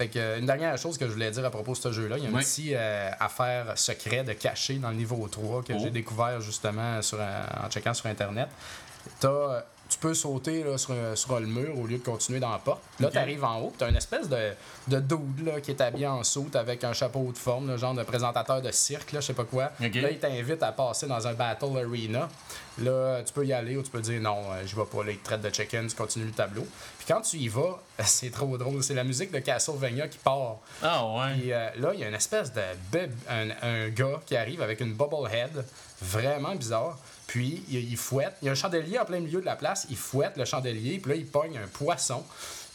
Fait que, euh, une dernière chose que je voulais dire à propos de ce jeu-là, il y a une Oui. petite euh, affaire secret de caché dans le niveau 3 que Oh. j'ai découvert justement sur, un- en checkant sur Internet. T'as- tu peux sauter là, sur, un- sur le mur au lieu de continuer dans la porte. Là, tu arrives en haut, tu as une espèce de, de dude là, qui est habillé en soute avec un chapeau de forme, le genre de présentateur de cirque, je sais pas quoi. Là, il t'invite à passer dans un Battle Arena. Là, tu peux y aller ou tu peux dire non, euh, je vais pas. Là, il te traite de check-in, tu continues le tableau. Puis quand tu y vas, c'est trop drôle. C'est la musique de Castlevania qui part. Ah ouais. Puis euh, là, il y a une espèce de un, un gars qui arrive avec une bobblehead, vraiment bizarre. Puis il, fouette. Il y a un chandelier en plein milieu de la place. Il fouette le chandelier. Puis là, il pogne un poisson.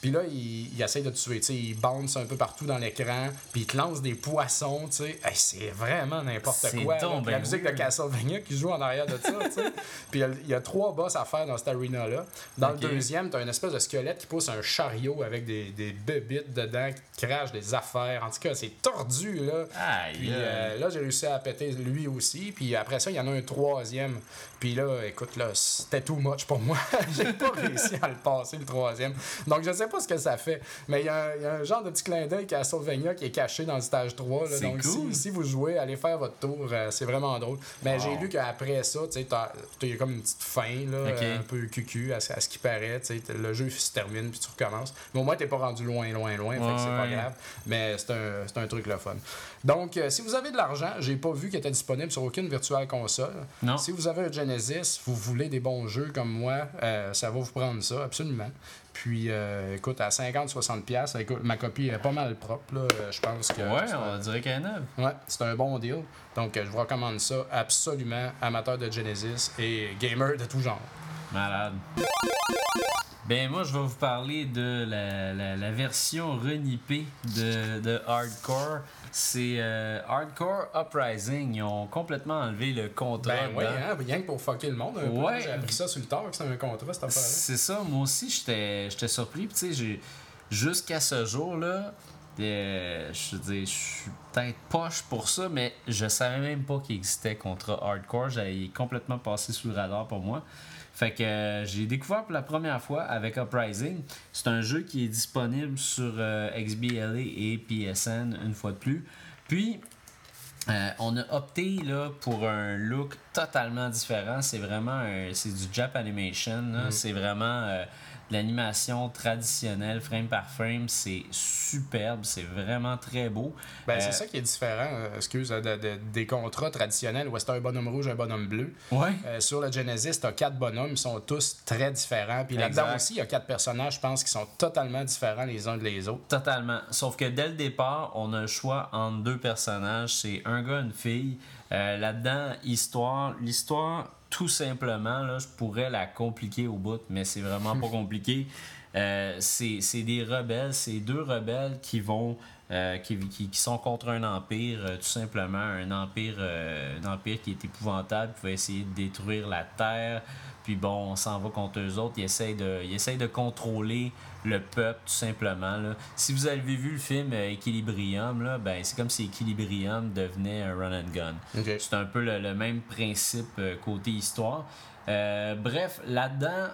Puis là, il, il essaie de te tuer. tu sais, il bounce un peu partout dans l'écran. Puis il te lance des poissons. tu sais. Hey, c'est vraiment n'importe quoi. là. Puis la ben musique de. Castlevania qui joue en arrière de ça. Puis il y a- il y, a trois boss à faire dans cette arena-là. Dans le deuxième, tu as une espèce de squelette qui pousse un chariot avec des, des bébites dedans qui crachent des affaires. En tout cas, c'est tordu. là. Aïe, Puis euh, là, j'ai réussi à péter lui aussi. Puis après ça, il y en a un troisième. Puis là, écoute, là, c'était too much pour moi. j'ai pas réussi à le passer, le troisième. Donc, je sais pas ce que ça fait. Mais il y, a un- il y a un genre de petit clin d'œil Castlevania qui est caché dans le stage 3. là. C'est Donc, cool. si, si vous jouez, allez faire votre tour. euh, c'est vraiment drôle. Mais Wow. j'ai lu qu'après ça, tu il y a comme une petite fin, là, Ok. un peu cucu à, ce- à ce qui paraît. Le jeu se termine, puis tu recommences. Mais au moins, t'es pas rendu loin, loin, loin. fait que c'est pas Ouais. grave. Mais c'est un, c'est un truc le fun. Donc, euh, si vous avez de l'argent, j'ai pas vu qu'il était disponible sur aucune virtuelle console. Non. Si vous avez un Genesis, vous voulez des bons jeux comme moi, euh, ça va vous prendre ça, absolument. Puis, euh, écoute, à 50-60$, écoute, ma copie est pas mal propre, là. Euh, Je pense que. Ouais, on dirait qu'elle est neuve. Ouais, c'est un bon deal. Donc, euh, je vous recommande ça absolument, amateur de Genesis et gamer de tout genre. Malade. Ben moi je vais vous parler de la, la, la version renippée de, de Hardcore. C'est euh, Hardcore Uprising. Ils ont complètement enlevé le contrat. Ben oui, hein, rien que pour fucker le monde. un. Ouais. J'ai appris ça sur le tard que c'était un contrat, cette affaire-là. C'est ça, moi aussi j'étais surpris. Puis tu sais, jusqu'à ce jour-là, euh, je veux je suis peut-être poche pour ça, mais je savais même pas qu'il existait contrat Hardcore. J'avais complètement passé sous le radar pour moi. Fait que euh, j'ai découvert pour la première fois avec Uprising. C'est un jeu qui est disponible sur euh, XBLA et PSN une fois de plus. Puis, euh, on a opté là, pour un look totalement différent. C'est vraiment c'est du Jap Animation. là. C'est vraiment euh, de l'animation traditionnelle, frame par frame. C'est superbe, c'est vraiment très beau. Ben, Euh, c'est ça qui est différent, euh, excuse, de- de- des contrats traditionnels où c'est un bonhomme rouge, un bonhomme bleu. Ouais. Euh, sur le Genesis, tu as quatre bonhommes, ils sont tous très différents. Puis là-dedans aussi, il y a quatre personnages, je pense, qui sont totalement différents les uns des autres. Totalement. Sauf que dès le départ, on a le choix entre deux personnages. C'est un gars, une fille. Euh, Là-dedans, histoire. L'histoire, tout simplement, là, je pourrais la compliquer au bout, mais c'est vraiment pas compliqué. Euh, c'est c'est des rebelles, c'est deux rebelles qui vont. euh, qui, qui, qui sont contre un empire, euh, tout simplement, un empire, euh, un empire qui est épouvantable, qui va essayer de détruire la terre. Puis bon, on s'en va contre eux autres. Ils essayent de, ils essayent de contrôler le peuple, tout simplement. Là. Si vous avez vu le film euh, Equilibrium, là, ben, c'est comme si Equilibrium devenait un run and gun. C'est un peu le, le même principe euh, côté histoire. Euh, bref, là-dedans,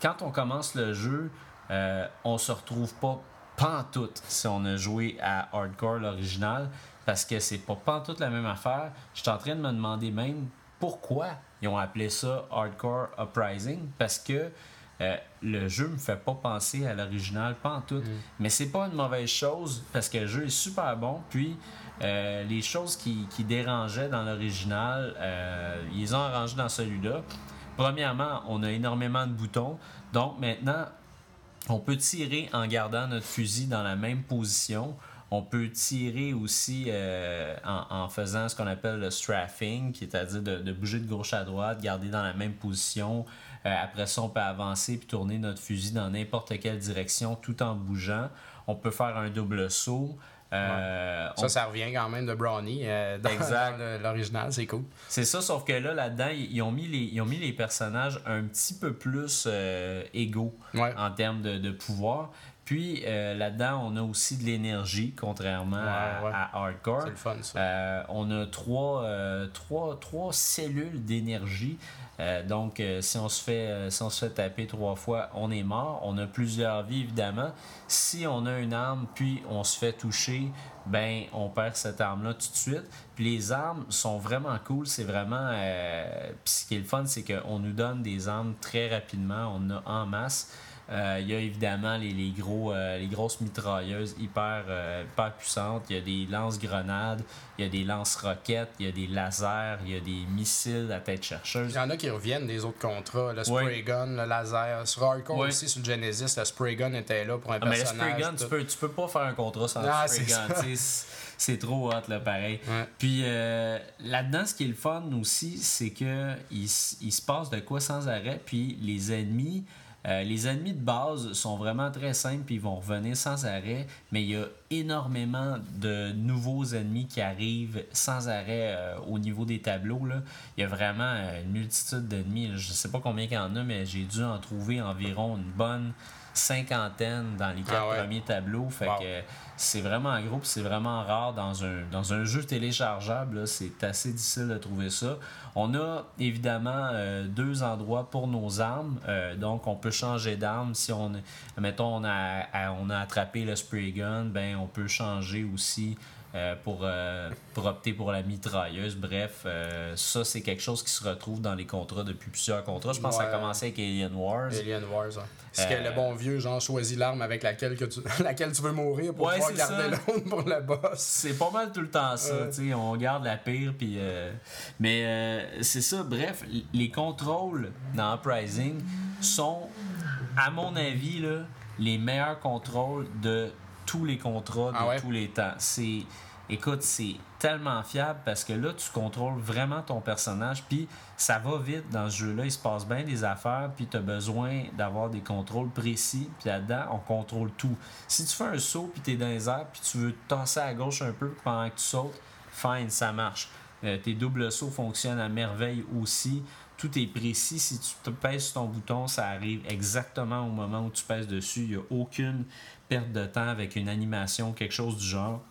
quand on commence le jeu, euh, on se retrouve pas pantoute si on a joué à Hardcore l'original parce que c'est pas pantoute la même affaire. Je suis en train de me demander même pourquoi ils ont appelé ça Hardcore Uprising parce que euh, le jeu me fait pas penser à l'original pantoute. Mais c'est pas une mauvaise chose parce que le jeu est super bon. Puis euh, les choses qui, qui dérangeaient dans l'original, euh, ils ont arrangées dans celui-là. Premièrement, on a énormément de boutons. Donc maintenant, on peut tirer en gardant notre fusil dans la même position. On peut tirer aussi euh, en, en faisant ce qu'on appelle le strafing, qui est à dire de, de bouger de gauche à droite, garder dans la même position. Euh, après ça, on peut avancer puis tourner notre fusil dans n'importe quelle direction tout en bougeant. On peut faire un double saut. Euh, Ça, ça revient quand même de Brownie euh, dans, l'original, c'est cool. C'est ça, sauf que là, là-dedans, ils ils ont, mis les, ils ont mis les personnages un petit peu plus euh, égaux Ouais. en termes de, de pouvoir. Puis euh, là-dedans, on a aussi de l'énergie, contrairement à, Ouais, ouais. à Hardcore. C'est le fun, ça. Euh, on a trois, euh, trois, trois cellules d'énergie. Donc, si, on se fait, si on se fait taper trois fois, on est mort. On a plusieurs vies, évidemment. Si on a une arme, puis on se fait toucher, ben, on perd cette arme-là tout de suite. Puis les armes sont vraiment cool. C'est vraiment. puis ce qui est le fun, c'est qu'on nous donne des armes très rapidement. On en a en masse. Euh, Il y a évidemment les, les gros, euh, les grosses mitrailleuses hyper, euh, hyper puissantes. Il y a des lance-grenades, il y a des lance-roquettes, il y a des lasers, il y a des missiles à tête Il chercheuse. y en a qui reviennent des autres contrats, le spray gun, le laser. Sur Hardcore aussi, sur le Genesis, le spray gun était là pour un Ah, mais le personnage. spray gun, tu peux, tu peux pas faire un contrat sans Ah, le spray c'est gun. C'est trop hot, là, pareil. Ouais. Puis euh, là-dedans, ce qui est le fun aussi, c'est que il, il se passe de quoi sans arrêt. Puis les ennemis, Euh, les ennemis de base sont vraiment très simples puis ils vont revenir sans arrêt, mais il y a énormément de nouveaux ennemis qui arrivent sans arrêt euh, au niveau des tableaux. Il y a vraiment une multitude d'ennemis. Je sais pas combien il y en a, mais j'ai dû en trouver environ une bonne cinquantaine dans les quatre Ah ouais. premiers tableaux. Fait Wow. que c'est vraiment gros, puis c'est vraiment rare dans un, dans un jeu téléchargeable. C'est assez difficile de trouver ça. On a évidemment euh, deux endroits pour nos armes. Euh, donc, on peut changer d'arme. Si on, mettons, on a, à- on a attrapé le spray gun, ben, on peut changer aussi euh, pour, euh, pour opter pour la mitrailleuse. Bref, euh, ça, c'est quelque chose qui se retrouve dans les contrats depuis plusieurs contrats. Je pense que ça a Ouais. commencé avec Alien Wars. Alien Wars, ouais. C'est que le bon vieux, genre, choisis l'arme avec laquelle, que tu... laquelle tu veux mourir pour Ouais, pouvoir garder l'autre pour le boss. C'est pas mal tout le temps ça, Ouais. tu sais, on garde la pire puis mais c'est ça, bref, les contrôles dans Uprising sont à mon avis là, les meilleurs contrôles de tous les contrats de Ah ouais? tous les temps. C'est écoute, c'est tellement fiable parce que là tu contrôles vraiment ton personnage puis ça va vite dans ce jeu-là, il se passe bien des affaires puis tu as besoin d'avoir des contrôles précis puis là-dedans on contrôle tout. Si tu fais un saut puis tu es dans les airs puis tu veux te à gauche un peu pendant que tu sautes, fine, ça marche. Euh, tes doubles sauts fonctionnent à merveille aussi. Tout est précis. Si tu te pèses sur ton bouton, ça arrive exactement au moment où tu pèses dessus. Il n'y a aucune perte de temps avec une animation, quelque chose du genre.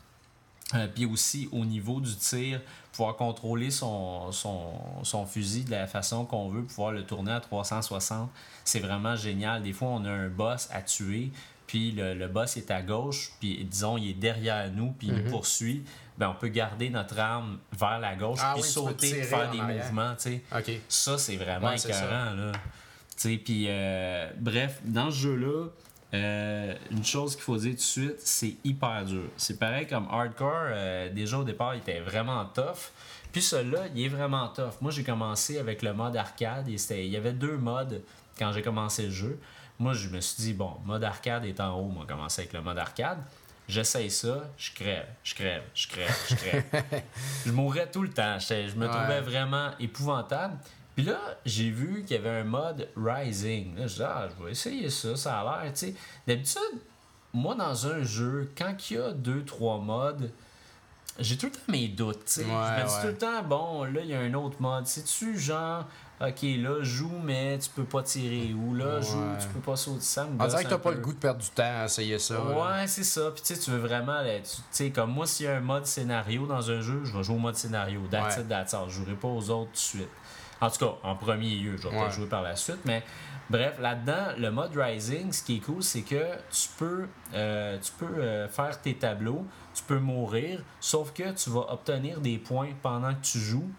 Euh, puis aussi au niveau du tir, pouvoir contrôler son, son, son fusil de la façon qu'on veut, pouvoir le tourner à 360, c'est vraiment génial. Des fois, on a un boss à tuer, puis le, le boss est à gauche, puis disons, il est derrière nous, puis il nous poursuit. Ben, on peut garder notre arme vers la gauche, Ah puis oui, sauter, faire des arrière. mouvements, tu sais. Ok. Ça, c'est vraiment Ouais, écœurant, là. Tu sais, puis euh, bref, dans ce jeu-là, euh, une chose qu'il faut dire tout de suite, c'est hyper dur. C'est pareil comme Hardcore, euh, déjà au départ, il était vraiment tough. Puis celui-là, il est vraiment tough. Moi, j'ai commencé avec le mode arcade. Et c'était- il y avait deux modes quand j'ai commencé le jeu. Moi, je me suis dit, bon, mode arcade est en haut. Moi, commencer avec le mode arcade. J'essaye ça, je crève, je crève, je crève, je crève. je mourrais tout le temps. Je me Ouais. trouvais vraiment épouvantable. Puis là, j'ai vu qu'il y avait un mode Rising. Là, je dis, ah, je vais essayer ça, ça a l'air, tu sais. D'habitude, moi, dans un jeu, quand il y a deux, trois modes, j'ai tout le temps mes doutes, tu sais. Ouais, je me dis ouais. tout le temps, bon, là, il y a un autre mode. C'est-tu genre, ok, là, joue, mais tu peux pas tirer. Ou là, joue, tu peux pas sauter. Ça me On dirait que t'as pas peu. le goût de perdre du temps à essayer ça. Ouais, c'est ça. Puis tu sais, tu veux vraiment. là, Tu sais, comme moi, s'il y a un mode scénario dans un jeu, je vais jouer au mode scénario. That's it, that's all. Je jouerai pas aux autres tout de suite. En tout cas, en premier lieu, je vais pas jouer par la suite. Mais bref, là-dedans, le mode Rising, ce qui est cool, c'est que tu peux, euh, tu peux euh, faire tes tableaux, tu peux mourir, sauf que tu vas obtenir des points pendant que tu joues.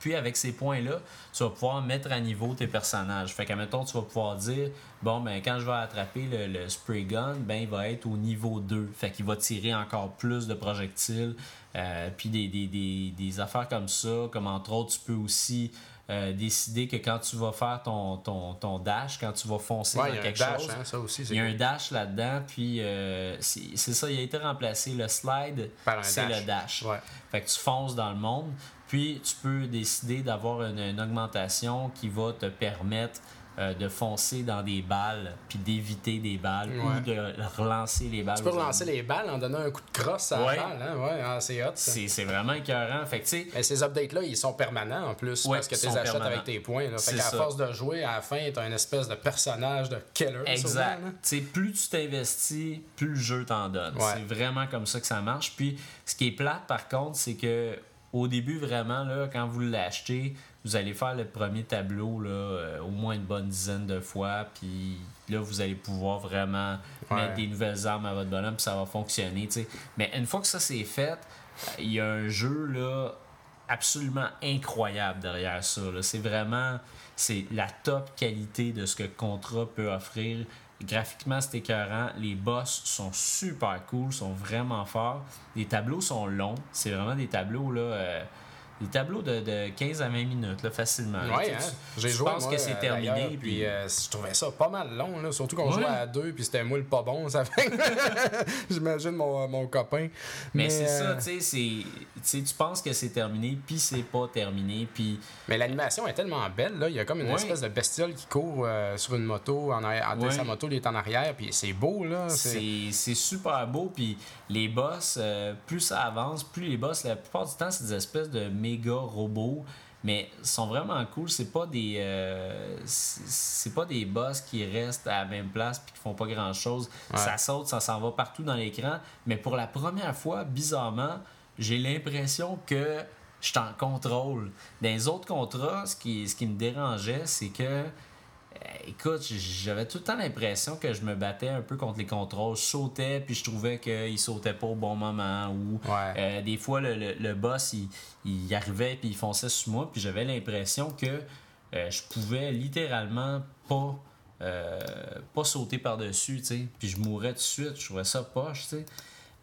Puis avec ces points-là, tu vas pouvoir mettre à niveau tes personnages. Fait qu'à mettons, tu vas pouvoir dire bon ben quand je vais attraper le, le spray gun, ben il va être au niveau 2. Fait qu'il va tirer encore plus de projectiles. Euh, puis des, des, des, des affaires comme ça, comme entre autres, tu peux aussi euh, décider que quand tu vas faire ton, ton, ton dash, quand tu vas foncer Ouais, dans quelque dash, chose, hein, ça aussi. il y a un dash là-dedans, puis euh, c'est ça, il a été remplacé. Le slide, c'est le dash. Ouais. Fait que tu fonces dans le monde, puis tu peux décider d'avoir une, une augmentation qui va te permettre euh, de foncer dans des balles, puis d'éviter des balles, Ouais. ou de relancer les balles. Tu peux relancer les balles en donnant un coup de crosse à Ouais. la balle. Hein? Ouais, ah, c'est hot. C'est vraiment écœurant. Fait que tu sais, Mais ces updates-là, ils sont permanents en plus parce que tu les achètes permanents. avec tes points. Là. Fait qu'à force de jouer, à la fin, t'as une espèce de personnage de killer. Exact. là. Tu sais, plus tu t'investis, plus le jeu t'en donne. C'est vraiment comme ça que ça marche. Puis, ce qui est plate, par contre, c'est que au début, vraiment, là, quand vous l'achetez, vous allez faire le premier tableau là, euh, au moins une bonne dizaine de fois. Puis là, vous allez pouvoir vraiment Ouais. mettre des nouvelles armes à votre bonhomme, puis ça va fonctionner. Mais une fois que ça c'est fait, il y a un jeu là, absolument incroyable derrière ça. C'est vraiment c'est la top qualité de ce que Contra peut offrir. Graphiquement, c'est écœurant. Les boss sont super cool, sont vraiment forts. Les tableaux sont longs. C'est vraiment des tableaux là. euh, des tableaux de, de 15 à 20 minutes, là, facilement. Ouais, hein? J'ai joué. penses moi, que c'est euh, terminé. Puis, Puis euh, je trouvais ça pas mal long, là, surtout qu'on Ouais. jouait à deux, puis c'était moi le pas bon, ça fait. J'imagine mon, mon copain. mais c'est euh, ça, tu sais, c'est- tu sais, tu penses que c'est terminé, puis c'est pas terminé. Puis Mais l'animation est tellement belle, là. Il y a comme une Ouais. espèce de bestiole qui court euh, sur une moto, en arrière, sa moto, il est en arrière, puis c'est beau, là. C'est... super beau. Puis les boss, euh, plus ça avance, plus les boss, la plupart du temps, c'est des espèces de méga robots. Mais sont vraiment cool. C'est pas des. euh, c'est pas des boss qui restent à la même place puis qui font pas grand chose. Ouais. Ça saute, ça s'en va partout dans l'écran. Mais pour la première fois, bizarrement, j'ai l'impression que je suis en contrôle. Dans les autres contrats, ce qui, ce qui me dérangeait, c'est que Écoute, j- j'avais tout le temps l'impression que je me battais un peu contre les contrôles. Je sautais, puis je trouvais qu'ils sautaient pas au bon moment. Ou Ouais. euh, des fois, le, le- le boss, il, il arrivait, puis il fonçait sur moi, puis j'avais l'impression que euh, je pouvais littéralement pas, euh, pas sauter par-dessus, tu sais. Puis je mourrais tout de suite. Je trouvais ça poche, tu sais.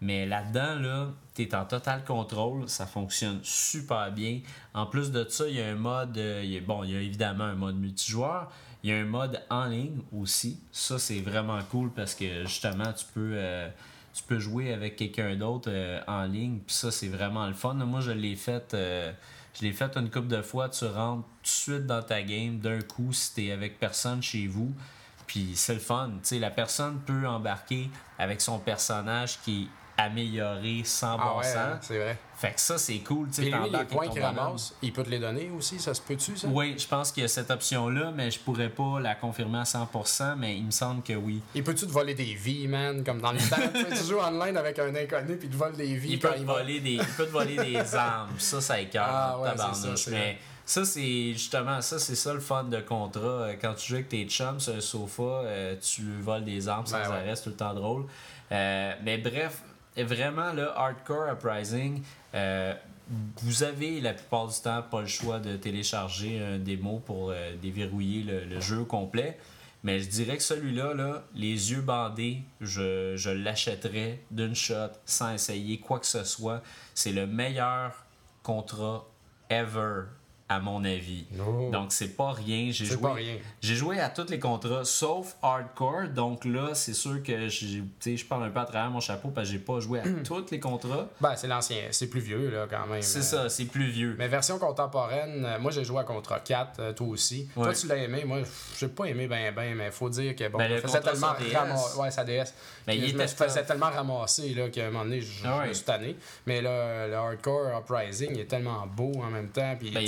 Mais là-dedans, là, t'es en total contrôle, ça fonctionne super bien. En plus de ça, il y a un mode, euh, il y a- bon, il y a évidemment un mode multijoueur, il y a un mode en ligne aussi. Ça, c'est vraiment cool parce que justement, tu peux, euh, tu peux jouer avec quelqu'un d'autre euh, en ligne. Puis ça, c'est vraiment le fun. Moi, je l'ai fait, euh, je l'ai fait une couple de fois. Tu rentres tout de suite dans ta game d'un coup si t'es avec personne chez vous. Puis c'est le fun. Sais, la personne peut embarquer avec son personnage qui amélioré sans Ah bon ouais, sens. hein, c'est vrai. Fait que ça, c'est cool. Tu sais, Et lui, les points qu'il ramasse, il peut te les donner aussi, ça se peut-tu, ça? Oui, je pense qu'il y a cette option-là, mais je pourrais pas la confirmer à 100%, mais il me semble que oui. Il peut-tu te voler des vies, man, comme dans le temps? tu sais, tu joues online avec un inconnu, puis il te vole des vies Il peut, il voler des, il peut te voler des armes. Ça, ça écœure. Ah ouais, tabarnouche. ça, mais ça, c'est justement, ça, c'est ça le fun de contrat. Euh, Quand tu joues avec tes chums sur un sofa, euh, tu voles des armes sans Ben ouais. c'est tout le temps drôle. Euh, mais bref, vraiment, le Hardcore Uprising, euh, vous avez la plupart du temps pas le choix de télécharger un démo pour euh, déverrouiller le, le jeu complet. Mais je dirais que celui-là, là, les yeux bandés, je, je l'achèterais d'une shot sans essayer quoi que ce soit. C'est le meilleur contrat ever, à mon avis. Donc, c'est pas rien. J'ai joué, pas rien. j'ai joué à tous les contrats sauf hardcore. Donc là, c'est sûr que j'ai- tu sais, je parle un peu à travers mon chapeau parce que j'ai pas joué à tous les contrats. Ben, c'est l'ancien, c'est plus vieux, là, quand même. C'est Euh, ça, c'est plus vieux. Mais version contemporaine, euh, moi j'ai joué à Contra 4, euh, toi aussi. Toi tu l'as aimé, moi j'ai pas aimé ben ben, mais faut dire que bon, Ben, je faisais tellement ramasser. Ouais, sa DS. Ben, il je me faisais tellement ramasser là, qu'à un moment donné, je, Ah ouais. me suis tanné. Mais là, le Hardcore Uprising il est tellement beau en même temps. Puis, Ben,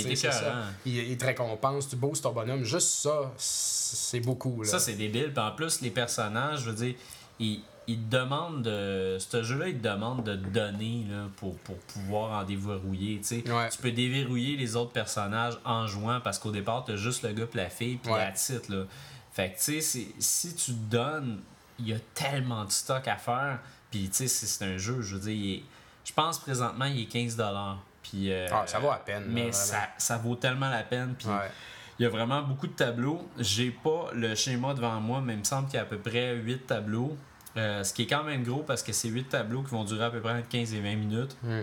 il ça. te récompense, tu boostes ton bonhomme. Juste ça, c'est beaucoup. Là. Ça, c'est débile. Puis en plus, les personnages, je veux dire, ils, ils te demandent de. Ce jeu-là, il te demande de donner là, pour, pour pouvoir en déverrouiller. tu sais. Ouais. Tu peux déverrouiller les autres personnages en jouant parce qu'au départ, tu as juste le gars et la fille, puis Ouais. la titre. Là. Fait que, tu sais, si tu donnes, il y a tellement de stock à faire. Puis, tu sais, c'est c'est un jeu, je veux dire, il est- je pense présentement, il est 15$. Puis, euh, Ah, ça vaut la peine, Mais ça, ça vaut tellement la peine. Puis, Ouais. il y a vraiment beaucoup de tableaux. J'ai pas le schéma devant moi, mais il me semble qu'il y a à peu près 8 tableaux. Euh, ce qui est quand même gros parce que c'est 8 tableaux qui vont durer à peu près entre 15 et 20 minutes. Hmm.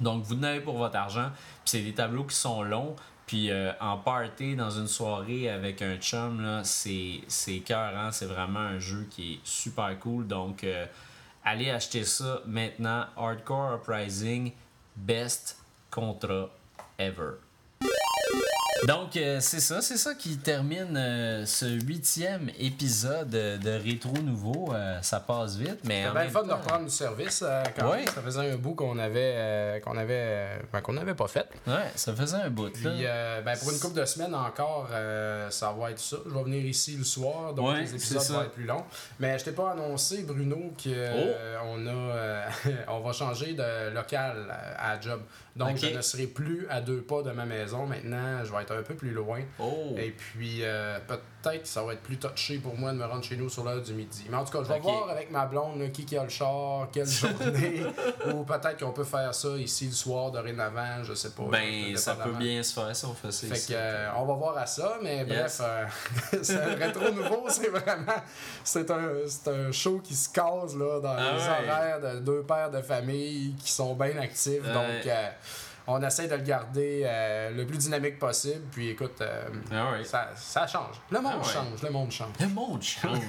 Donc vous en avez pour votre argent. Puis c'est des tableaux qui sont longs. Puis euh, en party, dans une soirée avec un chum, là, c'est c'est écœurant. C'est vraiment un jeu qui est super cool. Donc euh, allez acheter ça maintenant. Hardcore Uprising, best contrat ever. Donc, euh, c'est ça, c'est ça qui termine euh, ce huitième épisode de Rétro Nouveau. Euh, ça passe vite, mais. C'est en bien le fun de temps- reprendre du service. quand même. Ça faisait un bout qu'on avait, qu'on avait, ben, qu'on n'avait pas fait. Ouais, ça faisait un bout. Puis, ben, pour une couple de semaines encore, ça va être ça. Je vais venir ici le soir, donc Ouais, les épisodes vont être plus longs. Mais je t'ai pas annoncé, Bruno, qu'on on a, on va changer de local à, job. Donc, je ne serai plus à deux pas de ma maison. Maintenant, je vais être un peu plus loin. Oh! Et puis, euh, peut-être que ça va être plus touché pour moi de me rendre chez nous sur l'heure du midi. Mais en tout cas, je vais voir avec ma blonde là, qui, qui a le char, quelle journée. ou peut-être qu'on peut faire ça ici le soir, dorénavant, je sais pas. ben, ça peut bien se faire si on fait ça Fait ici. que, euh, on va voir à ça, mais bref, euh, c'est un rétro nouveau, c'est vraiment. C'est un, un show qui se case là, dans Ah les ouais. horaires de deux pères de famille qui sont bien actifs. Ouais. Donc, on essaie de le garder euh, le plus dynamique possible. Puis écoute, euh, Ah ouais. ça, ça change. Le monde Ah ouais. change, le monde change. Le monde change.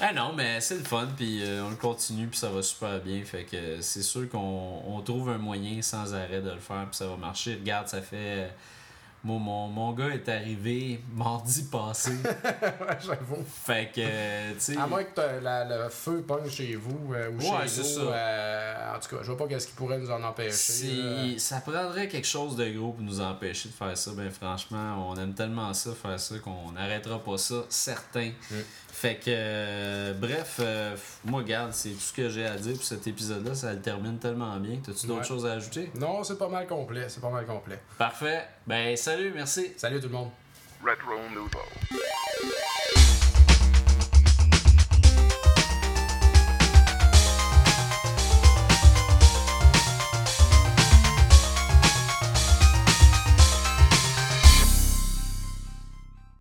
ah non, mais c'est le fun, puis euh, on le continue, puis ça va super bien. Fait que c'est sûr qu'on on trouve un moyen sans arrêt de le faire, puis ça va marcher. Regarde, ça fait. Moi, mon, mon gars est arrivé mardi passé. Ouais, J'avoue. fait que, tu sais. À moins que la- le feu pogne chez vous euh, ou Ouais, chez ça. euh, en tout cas, je vois pas qu'est-ce qui pourrait nous en empêcher. Si ça prendrait quelque chose de gros pour nous empêcher de faire ça, ben franchement, on aime tellement ça, faire ça, qu'on n'arrêtera pas ça, certain. Mm. Fait que, euh, bref, euh, moi, regarde, c'est tout ce que j'ai à dire pour cet épisode-là. Ça le termine tellement bien. T'as-tu d'autres Ouais. choses à ajouter? Non, c'est pas mal complet. C'est pas mal complet. Parfait. Ben, salut, merci. Salut tout le monde. Retro Nouveau.